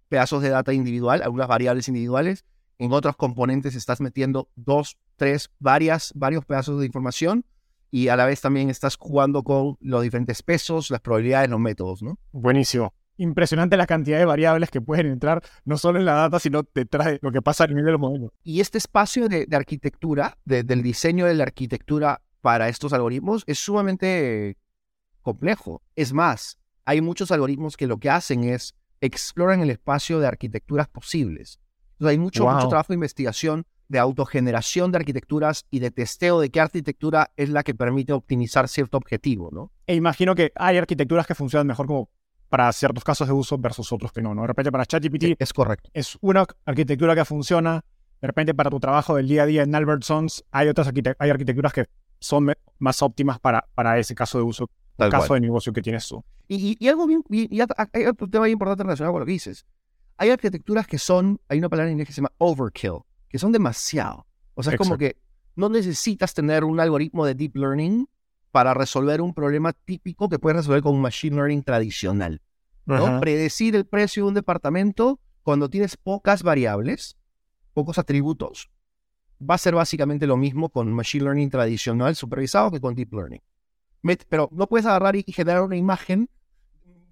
pedazos de data individual, algunas variables individuales. En otros componentes estás metiendo dos, tres, varias, varios pedazos de información y a la vez también estás jugando con los diferentes pesos, las probabilidades, los métodos, ¿no? Buenísimo. Impresionante la cantidad de variables que pueden entrar no solo en la data, sino detrás de lo que pasa a nivel de los modelos. Y este espacio de, arquitectura, del diseño de la arquitectura para estos algoritmos, es sumamente complejo. Es más, hay muchos algoritmos que lo que hacen es exploran el espacio de arquitecturas posibles. Entonces, hay mucho, mucho trabajo de investigación de autogeneración de arquitecturas y de testeo de qué arquitectura es la que permite optimizar cierto objetivo, ¿no? E imagino que hay arquitecturas que funcionan mejor como para ciertos casos de uso versus otros que no, ¿no? De repente para ChatGPT es correcto. Es una arquitectura que funciona. De repente para tu trabajo del día a día en Albertsons hay otras hay arquitecturas que son más óptimas para, para ese caso de uso, el caso de negocio que tienes tú. Y, algo bien, y, hay otro tema importante relacionado con lo que dices. Hay arquitecturas que son, hay una palabra en inglés que se llama overkill que son demasiado. O sea, es como que no necesitas tener un algoritmo de deep learning para resolver un problema típico que puedes resolver con un machine learning tradicional. ¿no? Predecir el precio de un departamento cuando tienes pocas variables, pocos atributos, va a ser básicamente lo mismo con machine learning tradicional supervisado que con deep learning. Pero no puedes agarrar y generar una imagen,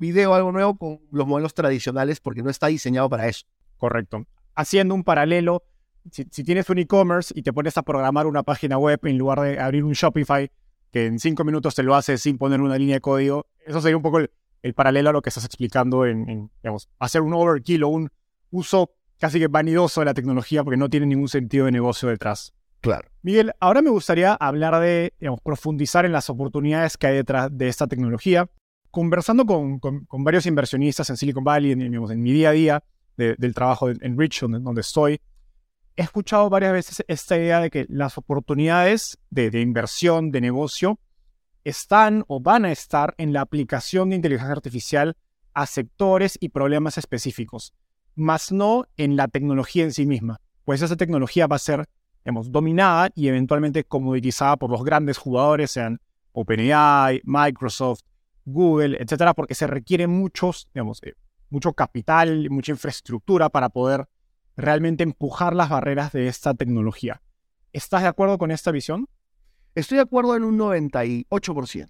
video, algo nuevo con los modelos tradicionales porque no está diseñado para eso. Correcto. Haciendo un paralelo, si, tienes un e-commerce y te pones a programar una página web en lugar de abrir un Shopify, que en cinco minutos te lo hace sin poner una línea de código, eso sería un poco el, paralelo a lo que estás explicando en, digamos, hacer un overkill o un uso casi que vanidoso de la tecnología porque no tiene ningún sentido de negocio detrás. Claro. Miguel, ahora me gustaría hablar de, digamos, profundizar en las oportunidades que hay detrás de esta tecnología. Conversando con, varios inversionistas en Silicon Valley, en, en mi día a día del trabajo en Rich, donde estoy, he escuchado varias veces esta idea de que las oportunidades de, inversión, de negocio, están o van a estar en la aplicación de inteligencia artificial a sectores y problemas específicos, más no en la tecnología en sí misma, pues esa tecnología va a ser hemos dominada y eventualmente comoditizada por los grandes jugadores, sean OpenAI, Microsoft, Google, etcétera, porque se requiere muchos, digamos, eh, mucho capital, mucha infraestructura para poder realmente empujar las barreras de esta tecnología. ¿Estás de acuerdo con esta visión? Estoy de acuerdo en un 98%.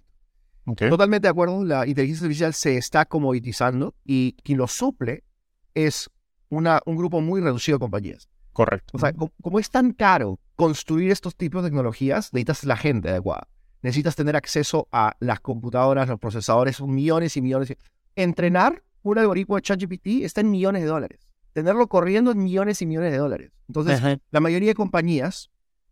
Totalmente de acuerdo. La inteligencia artificial se está comoditizando y quien lo suple es una, un grupo muy reducido de compañías. Correcto. O sea, como, es tan caro construir estos tipos de tecnologías, necesitas la gente adecuada. Necesitas tener acceso a las computadoras, los procesadores, son millones y millones. Entrenar un algoritmo de ChatGPT está en millones de dólares tenerlo corriendo en millones y millones de dólares. Entonces, la mayoría de compañías,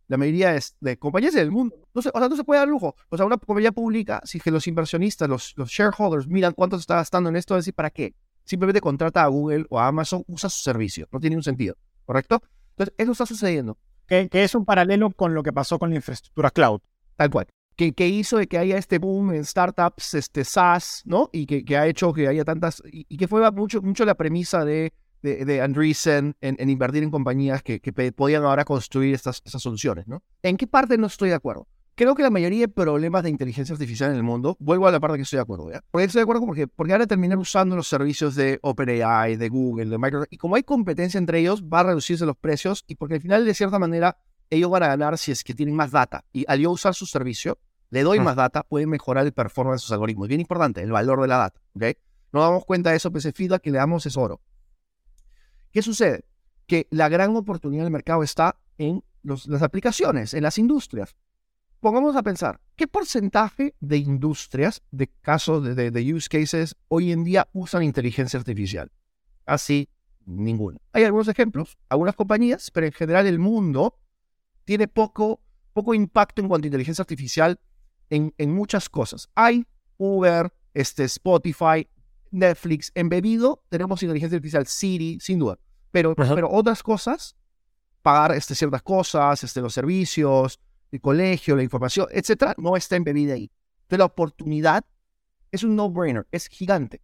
la mayoría de, compañías del mundo, no se, o sea, no se puede dar lujo. O sea, una compañía pública, si que los inversionistas, los, los shareholders miran cuánto se está gastando en esto, decir, ¿para qué? simplemente contrata a Google o a Amazon, usa su servicio. No tiene ningún sentido, ¿correcto? Entonces, eso está sucediendo. Que, que es un paralelo con lo que pasó con la infraestructura cloud. Tal cual. Que, que, hizo de que haya este boom en startups, este SaaS, ¿no? Y que, que ha hecho que haya tantas, y, y, que fue mucho, mucho la premisa de, de, de Andreessen en, en, invertir en compañías que, que podían ahora construir estas, estas soluciones, ¿no? ¿En qué parte no estoy de acuerdo? Creo que la mayoría de problemas de inteligencia artificial en el mundo, vuelvo a la parte que estoy de acuerdo, ¿ya? Porque estoy de acuerdo porque, porque ahora terminar usando los servicios de OpenAI, de Google, de Microsoft, y como hay competencia entre ellos, va a reducirse los precios y porque al final, de cierta manera, ellos van a ganar si es que tienen más data. Y al yo usar su servicio, le doy más data, pueden mejorar el performance de sus algoritmos. Bien importante, el valor de la data, ¿ok? No damos cuenta de eso, pues el feedback que le damos es oro. ¿Qué sucede? Que la gran oportunidad del mercado está en los, las aplicaciones, en las industrias. Pongamos a pensar, ¿qué porcentaje de industrias, de casos, de, de, de use cases, hoy en día usan inteligencia artificial? Así, ninguna. Hay algunos ejemplos, algunas compañías, pero en general el mundo tiene poco, poco impacto en cuanto a inteligencia artificial en, en muchas cosas. Hay Uber, este, Spotify, Netflix, embebido, tenemos inteligencia artificial, Siri, sin duda. Pero, pero otras cosas, pagar este, ciertas cosas, este, los servicios, el colegio, la información, etcétera, no está embebida ahí. Entonces, la oportunidad es un no-brainer, es gigante.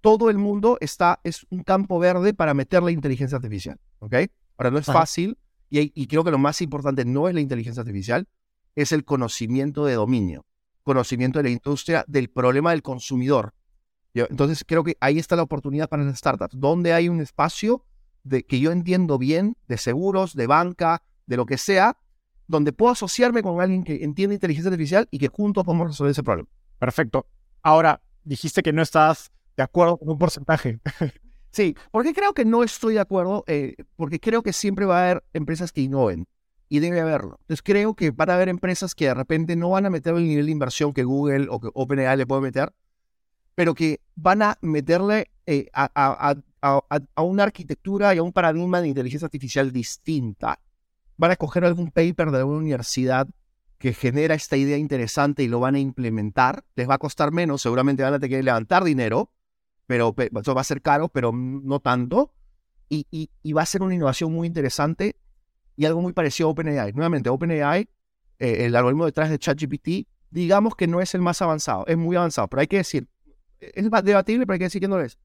Todo el mundo está, es un campo verde para meter la inteligencia artificial. ¿Ok? Ahora, no es Ajá. fácil, y, creo que lo más importante no es la inteligencia artificial, es el conocimiento de dominio, conocimiento de la industria, del problema del consumidor. Entonces creo que ahí está la oportunidad para las startups, donde hay un espacio de que yo entiendo bien, de seguros, de banca, de lo que sea, donde puedo asociarme con alguien que entiende inteligencia artificial y que juntos podemos resolver ese problema. Perfecto. Ahora, dijiste que no estás de acuerdo con un porcentaje. Sí, porque creo que no estoy de acuerdo, eh, porque creo que siempre va a haber empresas que innoven y debe haberlo. Entonces creo que van a haber empresas que de repente no van a meter el nivel de inversión que Google o que OpenAI le puede meter, pero que van a meterle eh, a, a, a, a, una arquitectura y a un paradigma de inteligencia artificial distinta. Van a coger algún paper de alguna universidad que genera esta idea interesante y lo van a implementar. Les va a costar menos, seguramente van a tener que levantar dinero, pero eso va a ser caro, pero no tanto. Y, y, y va a ser una innovación muy interesante y algo muy parecido a OpenAI. Nuevamente, OpenAI, eh, el algoritmo detrás de ChatGPT, digamos que no es el más avanzado, es muy avanzado, pero hay que decir, es debatible, pero hay que decir que no lo es.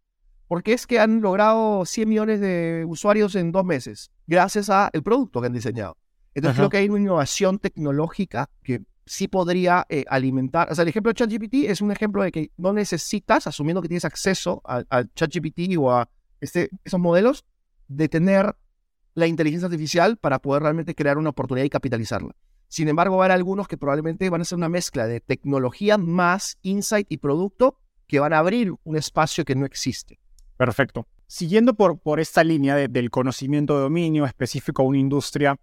Porque es que han logrado 100 millones de usuarios en dos meses, gracias al producto que han diseñado. Entonces Ajá. creo que hay una innovación tecnológica que sí podría eh, alimentar. O sea, el ejemplo de ChatGPT es un ejemplo de que no necesitas, asumiendo que tienes acceso a, ChatGPT o a este, esos modelos, de tener la inteligencia artificial para poder realmente crear una oportunidad y capitalizarla. Sin embargo, va a haber algunos que probablemente van a ser una mezcla de tecnología más insight y producto que van a abrir un espacio que no existe. Perfecto. Siguiendo por, por esta línea de, del conocimiento de dominio específico a una industria,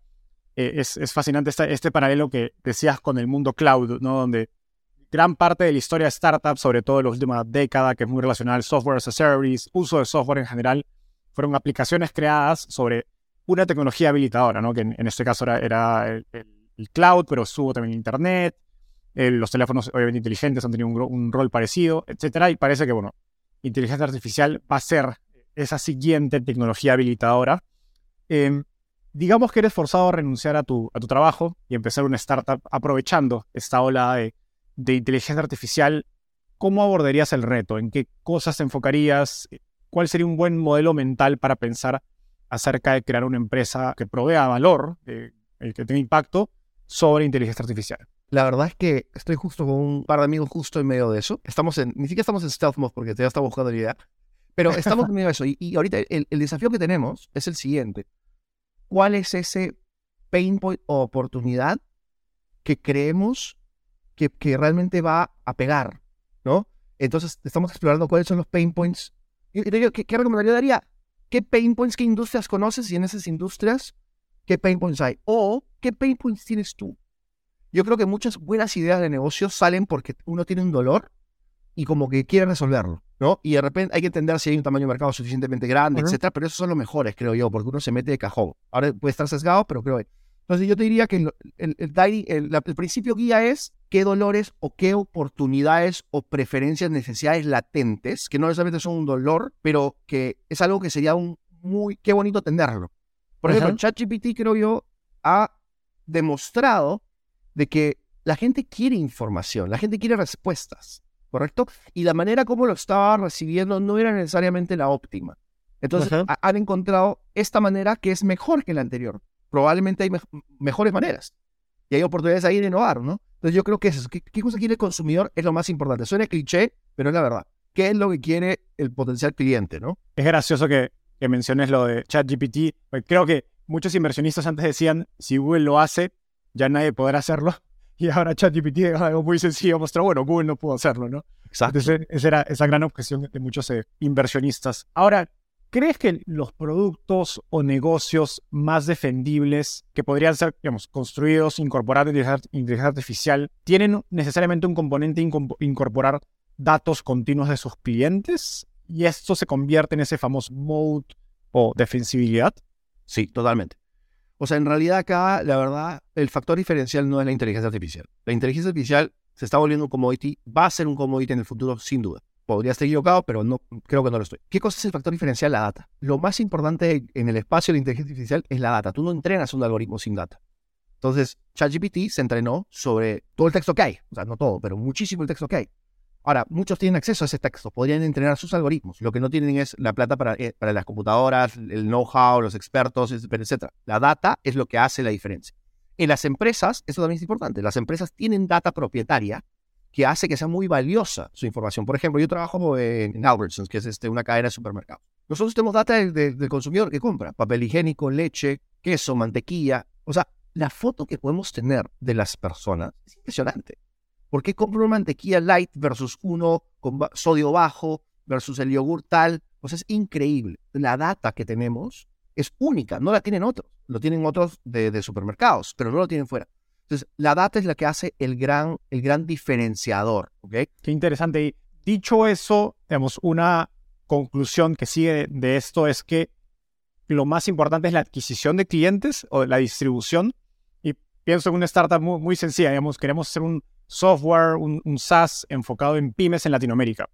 eh, es, es, fascinante este, paralelo que decías con el mundo cloud, ¿no? donde gran parte de la historia de startups, sobre todo en la última década, que es muy relacionada al software as a service, uso de software en general, fueron aplicaciones creadas sobre una tecnología habilitadora, ¿no? que en, en este caso era, era el, el, cloud, pero subo también internet, los teléfonos obviamente inteligentes han tenido un, un, rol parecido, etcétera, y parece que, bueno, inteligencia artificial va a ser esa siguiente tecnología habilitadora. Eh, digamos que eres forzado a renunciar a tu, trabajo y empezar una startup aprovechando esta ola de, inteligencia artificial. ¿Cómo abordarías el reto? ¿En qué cosas te enfocarías? ¿Cuál sería un buen modelo mental para pensar acerca de crear una empresa que provea valor, eh, que tenga impacto sobre inteligencia artificial? La verdad es que estoy justo con un par de amigos justo en medio de eso. Estamos en, ni siquiera estamos en stealth mode porque ya está buscando la idea, pero estamos en medio de eso. Y, y ahorita el, desafío que tenemos es el siguiente. ¿Cuál es ese pain point o oportunidad que creemos que, que realmente va a pegar? ¿No? Entonces estamos explorando cuáles son los pain points. ¿qué, ¿Qué recomendaría daría? ¿Qué pain points, qué industrias conoces y en esas industrias qué pain points hay? O qué pain points tienes tú? Yo creo que muchas buenas ideas de negocio salen porque uno tiene un dolor y como que quiere resolverlo, ¿no? Y de repente hay que entender si hay un tamaño de mercado suficientemente grande, uh -huh. etcétera, pero esos son los mejores, creo yo, porque uno se mete de cajón. Ahora puede estar sesgado, pero creo que... Entonces yo te diría que el, el, el, el, principio guía es qué dolores o qué oportunidades o preferencias, necesidades latentes, que no necesariamente son un dolor, pero que es algo que sería un muy, qué bonito tenerlo. Por ejemplo, ChatGPT creo yo ha demostrado de que la gente quiere información, la gente quiere respuestas, ¿correcto? Y la manera como lo estaba recibiendo no era necesariamente la óptima. Entonces han encontrado esta manera que es mejor que la anterior. Probablemente hay mejores maneras. Y hay oportunidades ahí de innovar, ¿no? Entonces yo creo que eso, ¿qué, ¿qué, cosa quiere el consumidor? Es lo más importante. Suena cliché, pero es la verdad. ¿Qué es lo que quiere el potencial cliente, no? Es gracioso que, que menciones lo de ChatGPT. Creo que muchos inversionistas antes decían, si Google lo hace, ya nadie podrá hacerlo. Y ahora ChatGPT es algo muy sencillo, mostró, bueno, Google no pudo hacerlo, ¿no? Exacto. Entonces, esa era esa gran objeción de muchos eh, inversionistas. Ahora, ¿crees que los productos o negocios más defendibles que podrían ser, digamos, construidos incorporando inteligencia artificial, tienen necesariamente un componente incorporar datos continuos de sus clientes? ¿Y esto se convierte en ese famoso mode o defensibilidad? Sí, totalmente. O sea, en realidad acá, la verdad, el factor diferencial no es la inteligencia artificial. La inteligencia artificial se está volviendo un commodity, va a ser un commodity en el futuro, sin duda. Podría estar equivocado, pero no, creo que no lo estoy. ¿Qué cosa es el factor diferencial? La data. Lo más importante en el espacio de la inteligencia artificial es la data. Tú no entrenas un algoritmo sin data. Entonces, ChatGPT se entrenó sobre todo el texto que hay. O sea, no todo, pero muchísimo el texto que hay. Ahora, muchos tienen acceso a ese texto, podrían entrenar sus algoritmos. Lo que no tienen es la plata para, eh, para las computadoras, el know-how, los expertos, etc. La data es lo que hace la diferencia. En las empresas, eso también es importante, las empresas tienen data propietaria que hace que sea muy valiosa su información. Por ejemplo, yo trabajo en Albertsons, que es este, una cadena de supermercados. Nosotros tenemos data del consumidor que compra, papel higiénico, leche, queso, mantequilla. O sea, la foto que podemos tener de las personas es impresionante. ¿Por qué compro una mantequilla light versus uno con sodio bajo versus el yogur tal? Pues es increíble. La data que tenemos es única, no la tienen otros. Lo tienen otros de, supermercados, pero no lo tienen fuera. Entonces, la data es la que hace el gran, el gran diferenciador. ¿okay? Qué interesante. Dicho eso, digamos, una conclusión que sigue de esto es que lo más importante es la adquisición de clientes o la distribución. Y pienso en una startup muy, muy sencilla, digamos, queremos hacer un software, un, SaaS enfocado en pymes en Latinoamérica.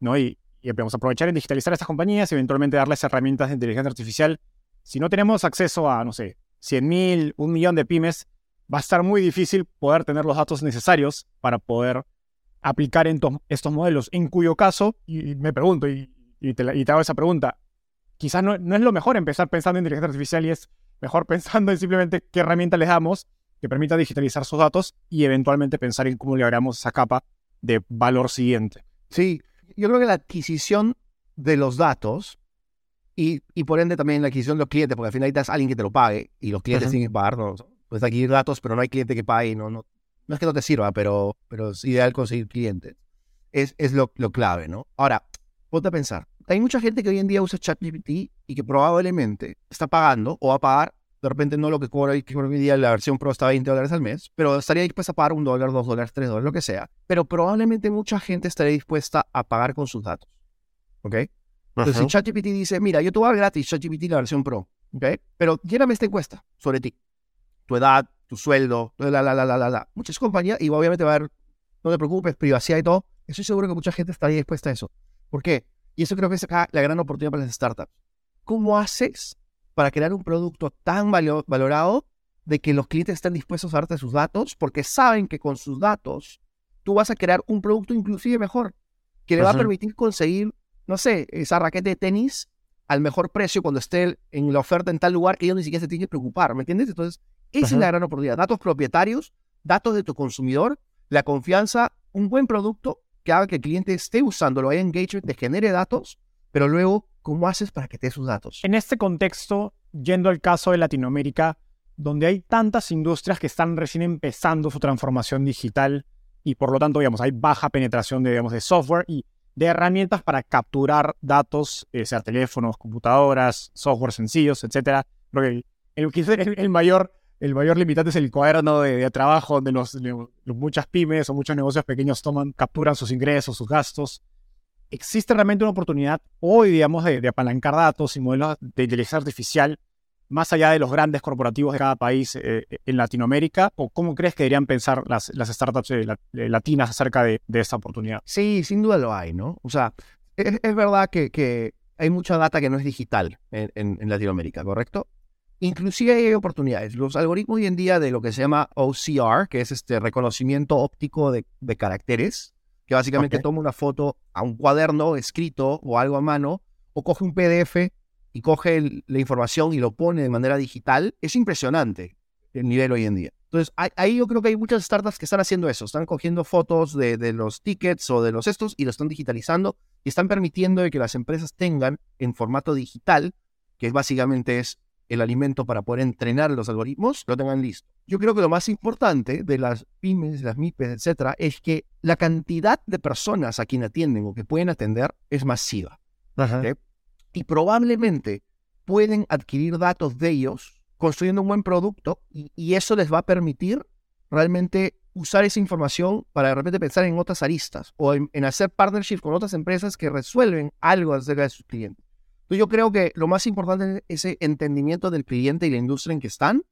¿no? Y, y a aprovechar en digitalizar estas compañías y eventualmente darles herramientas de inteligencia artificial. Si no tenemos acceso a, no sé, 100.000, un millón de pymes, va a estar muy difícil poder tener los datos necesarios para poder aplicar estos modelos, en cuyo caso, y, me pregunto, y, te, hago esa pregunta, quizás no, es lo mejor empezar pensando en inteligencia artificial y es mejor pensando en simplemente qué herramienta les damos que permita digitalizar sus datos y eventualmente pensar en cómo le agregamos esa capa de valor siguiente. Sí, yo creo que la adquisición de los datos y, y por ende también la adquisición de los clientes, porque al final necesitas alguien que te lo pague y los clientes tienen que pagar. ¿no? Puedes adquirir datos, pero no hay cliente que pague. No, no, no es que no te sirva, pero, pero es ideal conseguir clientes. Es, es lo, lo clave, ¿no? Ahora, ponte a pensar. Hay mucha gente que hoy en día usa ChatGPT y que probablemente está pagando o va a pagar de repente no lo que cobra hoy, día la versión Pro está a 20 dólares al mes, pero estaría dispuesta a pagar un dólar, dos dólares, tres dólares, lo que sea. Pero probablemente mucha gente estaría dispuesta a pagar con sus datos. ¿Ok? Entonces, si ChatGPT dice, mira, yo te voy a dar gratis ChatGPT la versión Pro, ¿ok? Pero lléname esta encuesta sobre ti. Tu edad, tu sueldo, la, la, la, la, la, la. Muchas compañías, y obviamente va a haber, no te preocupes, privacidad y todo. Estoy seguro que mucha gente estaría dispuesta a eso. ¿Por qué? Y eso creo que es acá la gran oportunidad para las startups. ¿Cómo haces para crear un producto tan valorado de que los clientes estén dispuestos a darte sus datos porque saben que con sus datos tú vas a crear un producto inclusive mejor que le va a permitir conseguir, no sé, esa raqueta de tenis al mejor precio cuando esté en la oferta en tal lugar que ellos ni siquiera se tienen que preocupar, ¿me entiendes? Entonces, esa es la gran oportunidad. Datos propietarios, datos de tu consumidor, la confianza, un buen producto que haga que el cliente esté usándolo, haya engagement, te genere datos, pero luego ¿Cómo haces para que te dé sus datos? En este contexto, yendo al caso de Latinoamérica, donde hay tantas industrias que están recién empezando su transformación digital y por lo tanto, digamos, hay baja penetración de, software y de herramientas para capturar datos, eh, sea teléfonos, computadoras, software sencillos, etc. Porque el, el, mayor, el mayor limitante es el cuaderno de, trabajo donde los, muchas pymes o muchos negocios pequeños toman, capturan sus ingresos, sus gastos existe realmente una oportunidad hoy, digamos, de, apalancar datos y modelos de inteligencia artificial más allá de los grandes corporativos de cada país eh, en Latinoamérica? ¿O cómo crees que deberían pensar las, startups latinas acerca de, esta oportunidad? Sí, sin duda lo hay, ¿no? O sea, es, verdad que, hay mucha data que no es digital en, Latinoamérica, ¿correcto? Inclusive hay oportunidades. Los algoritmos hoy en día de lo que se llama OCR, que es este reconocimiento óptico de, caracteres, que básicamente toma una foto a un cuaderno escrito o algo a mano, o coge un PDF y coge la información y lo pone de manera digital, es impresionante el nivel hoy en día. Entonces, ahí yo creo que hay muchas startups que están haciendo eso, están cogiendo fotos de, de, los tickets o de los estos y lo están digitalizando y están permitiendo que las empresas tengan en formato digital, que básicamente es el alimento para poder entrenar los algoritmos, lo tengan listo. Yo creo que lo más importante de las pymes, las MIPES, etcétera, es que la cantidad de personas a quien atienden o que pueden atender es masiva. Y probablemente pueden adquirir datos de ellos construyendo un buen producto y, eso les va a permitir realmente usar esa información para de repente pensar en otras aristas o en, hacer partnership con otras empresas que resuelven algo acerca de sus clientes. Entonces yo creo que lo más importante es ese entendimiento del cliente y la industria en que están.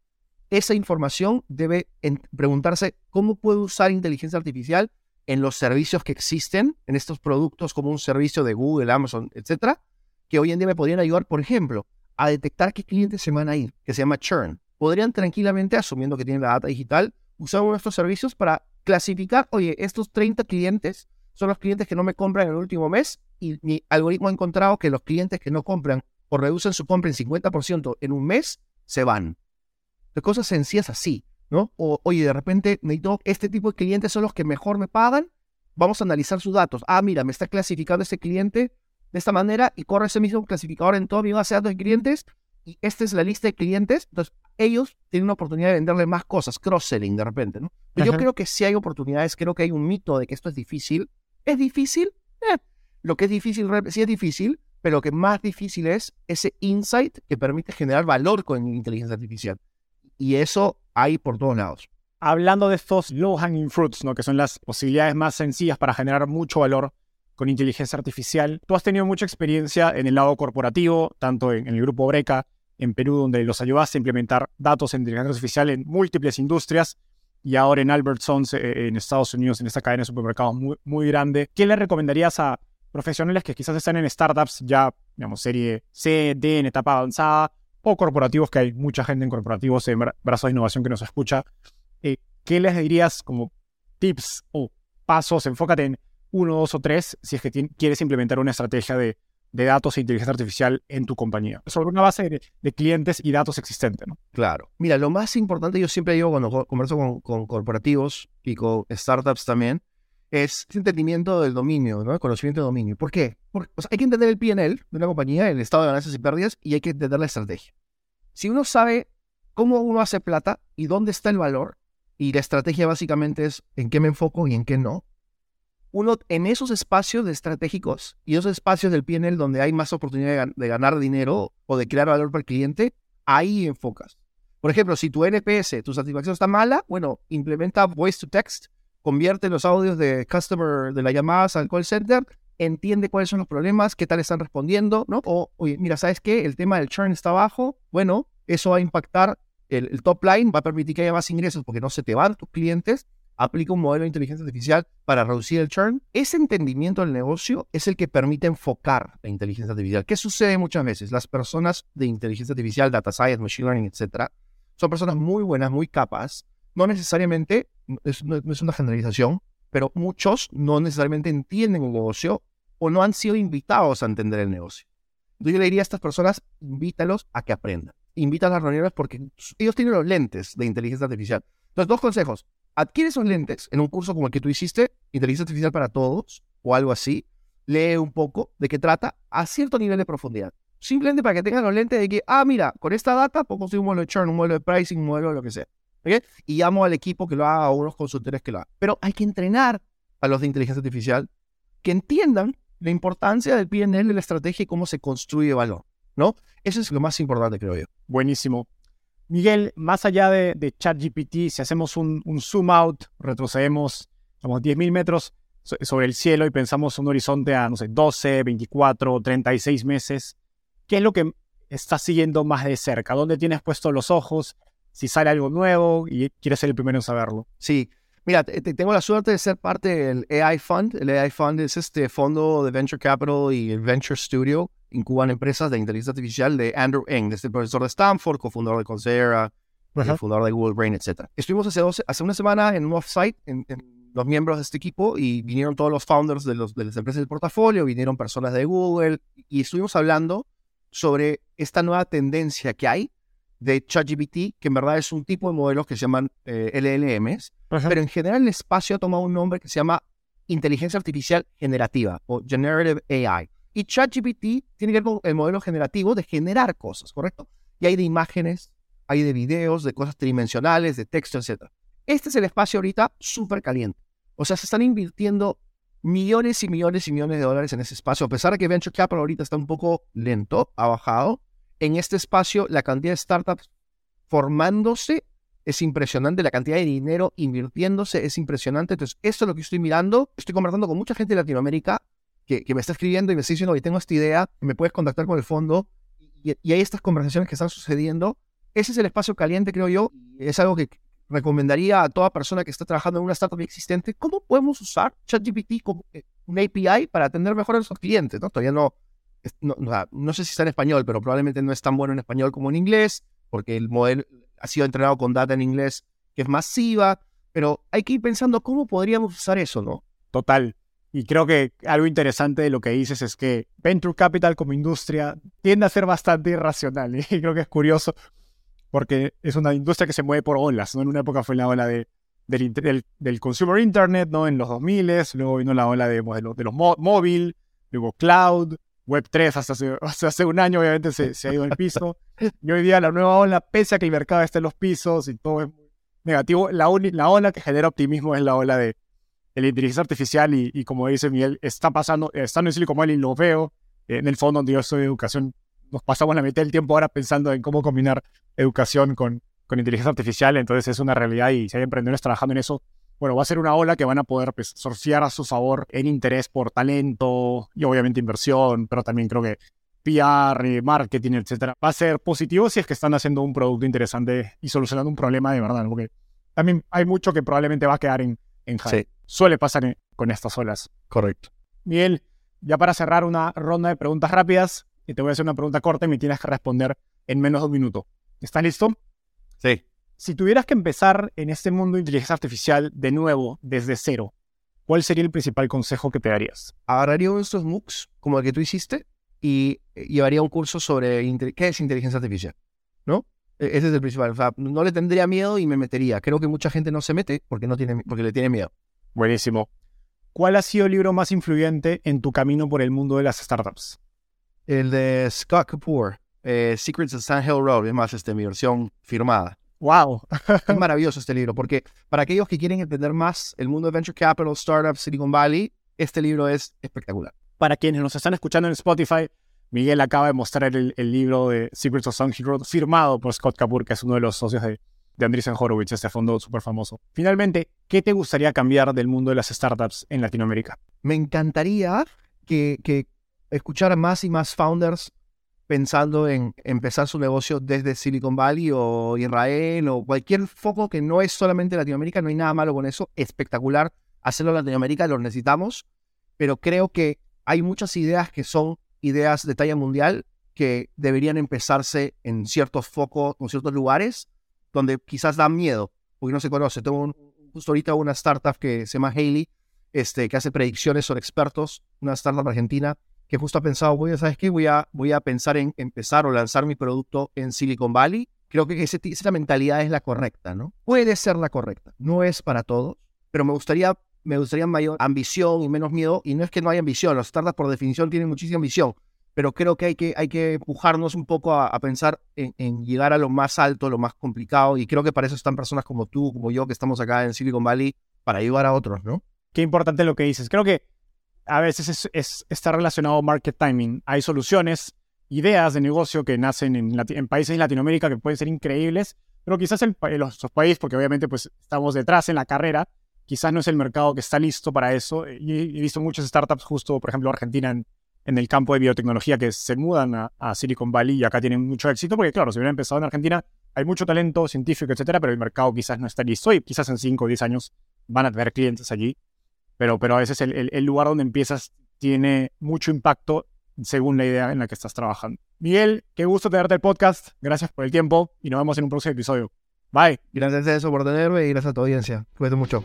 Esa información debe preguntarse cómo puedo usar inteligencia artificial en los servicios que existen, en estos productos como un servicio de Google, Amazon, etcétera, que hoy en día me podrían ayudar, por ejemplo, a detectar qué clientes se van a ir, que se llama churn. Podrían tranquilamente, asumiendo que tienen la data digital, usar estos servicios para clasificar, oye, estos 30 clientes son los clientes que no me compran en el último mes y mi algoritmo ha encontrado que los clientes que no compran o reducen su compra en 50% en un mes, se van. De cosas sencillas así, ¿no? O, oye, de repente necesito, este tipo de clientes son los que mejor me pagan, vamos a analizar sus datos. Ah, mira, me está clasificando este cliente de esta manera y corre ese mismo clasificador en todo mi base de datos de clientes y esta es la lista de clientes. Entonces, ellos tienen una oportunidad de venderle más cosas, cross-selling de repente, ¿no? Pero yo creo que si hay oportunidades, creo que hay un mito de que esto es difícil. ¿Es difícil? Eh. Lo que es difícil, sí es difícil, pero lo que más difícil es ese insight que permite generar valor con inteligencia artificial. Y eso hay por todos lados. Hablando de estos low hanging fruits, ¿no? que son las posibilidades más sencillas para generar mucho valor, con inteligencia artificial. Tú has tenido mucha experiencia en el lado corporativo, tanto en, el grupo Breca, en Perú, donde los ayudaste a implementar datos en inteligencia artificial en múltiples industrias, y ahora en Albertsons, eh, en Estados Unidos, en esta cadena de supermercados muy, muy grande. ¿Qué le recomendarías a profesionales que quizás están en startups ya, digamos, serie C, D, en etapa avanzada, o corporativos, que hay mucha gente en corporativos, en brazos de innovación que nos escucha? Eh, ¿Qué les dirías como tips o pasos? Enfócate en uno, dos o tres si es que quieres implementar una estrategia de, datos e inteligencia artificial en tu compañía, sobre una base de, clientes y datos existentes. ¿no? Claro. Mira, lo más importante, yo siempre digo cuando converso con, corporativos y con startups también, es el entendimiento del dominio, ¿no? el conocimiento del dominio. ¿Por qué? Porque hay que entender el PNL de una compañía, el estado de ganancias y pérdidas, y hay que entender la estrategia. Si uno sabe cómo uno hace plata y dónde está el valor, y la estrategia básicamente es en qué me enfoco y en qué no, uno en esos espacios estratégicos y esos espacios del PNL donde hay más oportunidad de, ganar dinero o de crear valor para el cliente, ahí enfocas. Por ejemplo, si tu NPS, tu satisfacción está mala, bueno, implementa voice to text, convierte los audios de customer de las llamadas al call center, entiende cuáles son los problemas, qué tal están respondiendo, ¿no? O, oye, mira, ¿sabes qué? El tema del churn está bajo, bueno, eso va a impactar el, el top line, va a permitir que haya más ingresos porque no se te van tus clientes aplica un modelo de inteligencia artificial para reducir el churn. Ese entendimiento del negocio es el que permite enfocar la inteligencia artificial. ¿Qué sucede muchas veces? Las personas de inteligencia artificial, data science, machine learning, etcétera, son personas muy buenas, muy capaces. No necesariamente, es, una generalización, pero muchos no necesariamente entienden el negocio o no han sido invitados a entender el negocio. Yo le diría a estas personas, invítalos a que aprendan. Invítalos a las reuniones porque ellos tienen los lentes de inteligencia artificial. Entonces, dos consejos adquiere esos lentes en un curso como el que tú hiciste, Inteligencia Artificial para Todos, o algo así, lee un poco de qué trata a cierto nivel de profundidad. Simplemente para que tengan los lentes de que, ah, mira, con esta data puedo conseguir un modelo de churn, un modelo de pricing, un modelo de lo que sea. Y llamo al equipo que lo haga, a unos consultores que lo hagan. Pero hay que entrenar a los de inteligencia artificial que entiendan la importancia del PNL, de la estrategia y cómo se construye valor. ¿no? Eso es lo más importante, creo yo. Buenísimo. Miguel, más allá de, ChatGPT, si hacemos un, zoom out, retrocedemos, digamos, 10.000 metros sobre el cielo y pensamos un horizonte a, no sé, 12, 24, 36 meses, ¿qué es lo que estás siguiendo más de cerca? ¿Dónde tienes puestos los ojos? Si sale algo nuevo y quieres ser el primero en saberlo. Sí, Mira, tengo la suerte de ser parte del AI Fund. El AI Fund es este fondo de Venture Capital y Venture Studio. Incuban empresas de inteligencia artificial de Andrew Ng, este profesor de Stanford, cofundador de Coursera, fundador de Google Brain, etc. Estuvimos hace, hace una semana en un offsite en, en, los miembros de este equipo y vinieron todos los founders de, los, de las empresas del portafolio, vinieron personas de Google y estuvimos hablando sobre esta nueva tendencia que hay de ChatGPT, que en verdad es un tipo de modelos que se llaman eh, LLMs, pero en general el espacio ha tomado un nombre que se llama inteligencia artificial generativa o generative AI. Y ChatGPT tiene que ver con el modelo generativo de generar cosas, ¿correcto? Y hay de imágenes, hay de videos, de cosas tridimensionales, de texto, etc. Este es el espacio ahorita súper caliente. O sea, se están invirtiendo millones y millones y millones de dólares en ese espacio, a pesar de que Venture Capital ahorita está un poco lento, ha bajado, en este espacio la cantidad de startups formándose es impresionante, la cantidad de dinero invirtiéndose es impresionante. Entonces, esto es lo que estoy mirando. Estoy conversando con mucha gente de Latinoamérica que, me está escribiendo y me está diciendo, que tengo esta idea, me puedes contactar con el fondo. Y, y, hay estas conversaciones que están sucediendo. Ese es el espacio caliente, creo yo. Es algo que recomendaría a toda persona que está trabajando en una startup existente. ¿Cómo podemos usar ChatGPT como eh, un API para atender mejor a nuestros clientes? ¿no? Todavía no, no, sé si está en español, pero probablemente no es tan bueno en español como en inglés, porque el modelo ha sido entrenado con data en inglés que es masiva, pero hay que ir pensando cómo podríamos usar eso, ¿no? Total. Y creo que algo interesante de lo que dices es que Venture Capital como industria tiende a ser bastante irracional. Y creo que es curioso porque es una industria que se mueve por olas. En una época fue la ola de, del, consumer internet, ¿no? En los 2000, luego vino la ola de, de, de los luego cloud, Web3 hasta hace, un año obviamente se, ha ido al piso. Y hoy día la nueva ola, pese a que el mercado esté en los pisos y todo es negativo, la, la ola que genera optimismo es la ola de la inteligencia artificial y, y, como dice Miguel, está pasando, estando en Silicon Valley lo veo, en el fondo donde yo soy de educación, nos pasamos la mitad del tiempo ahora pensando en cómo combinar educación con, con inteligencia artificial, entonces es una realidad y si hay emprendedores trabajando en eso, bueno, va a ser una ola que van a poder pues, surfear a su favor en interés por talento y obviamente inversión, pero también creo que PR, marketing, etcétera. Va a ser positivo si es que están haciendo un producto interesante y solucionando un problema de verdad, porque también hay mucho que probablemente va a quedar en, en Sí. Suele pasar con estas olas. Correcto. Miguel, ya para cerrar una ronda de preguntas rápidas, y te voy a hacer una pregunta corta y me tienes que responder en menos de un minuto. ¿Estás listo? Sí. Si tuvieras que empezar en este mundo de inteligencia artificial de nuevo, desde cero, ¿cuál sería el principal consejo que te darías? Agarraría uno de estos MOOCs, como el que tú hiciste, y llevaría un curso sobre qué es inteligencia artificial, ¿no? E, ese es el principal. O sea, no le tendría miedo y me metería. Creo que mucha gente no se mete porque, no tiene, porque le tiene miedo. Buenísimo. ¿Cuál ha sido el libro más influyente en tu camino por el mundo de las startups? El de Scott Kapoor, eh, Secrets of Sand Hill Road, es más, este, mi versión firmada. Wow. es maravilloso este libro, porque para aquellos que quieren entender más el mundo de Venture Capital, Startups, Silicon Valley, este libro es espectacular. Para quienes nos están escuchando en Spotify, Miguel acaba de mostrar el, libro de Secrets of Sun Road firmado por Scott Kapoor, que es uno de los socios de, de Andreessen Horowitz, este fondo súper famoso. Finalmente, ¿qué te gustaría cambiar del mundo de las startups en Latinoamérica? Me encantaría que, que escuchara más y más founders pensando en empezar su negocio desde Silicon Valley o Israel o cualquier foco que no es solamente Latinoamérica, no hay nada malo con eso, espectacular hacerlo en Latinoamérica, lo necesitamos, pero creo que hay muchas ideas que son ideas de talla mundial que deberían empezarse en ciertos focos, en ciertos lugares donde quizás dan miedo, porque no se conoce. Tengo un, justo ahorita una startup que se llama Haley, este, que hace predicciones sobre expertos, una startup argentina que justo ha pensado, voy a, ¿sabes qué? Voy a, voy a pensar en empezar o lanzar mi producto en Silicon Valley. Creo que ese, esa mentalidad es la correcta, ¿no? Puede ser la correcta, no es para todos, pero me gustaría, me gustaría mayor ambición y menos miedo. Y no es que no haya ambición, los startups por definición tienen muchísima ambición, pero creo que hay que, hay que empujarnos un poco a, pensar en, en, llegar a lo más alto, lo más complicado. Y creo que para eso están personas como tú, como yo, que estamos acá en Silicon Valley, para ayudar a otros, ¿no? Qué importante lo que dices. Creo que a veces es, está relacionado market timing. Hay soluciones, ideas de negocio que nacen en, países de Latinoamérica que pueden ser increíbles, pero quizás en los países, porque obviamente pues estamos detrás en la carrera, quizás no es el mercado que está listo para eso. Y he visto muchas startups, justo por ejemplo Argentina en, en el campo de biotecnología que se mudan a, Silicon Valley y acá tienen mucho éxito, porque claro, si hubieran empezado en Argentina, hay mucho talento científico, etcétera, pero el mercado quizás no está listo y quizás en 5 o 10 años van a tener clientes allí. Pero, pero a veces el, el lugar donde empiezas tiene mucho impacto según la idea en la que estás trabajando. Miguel, qué gusto tenerte el podcast. Gracias por el tiempo y nos vemos en un próximo episodio. Bye. Gracias a eso por tenerme y gracias a tu audiencia. Cuídate mucho.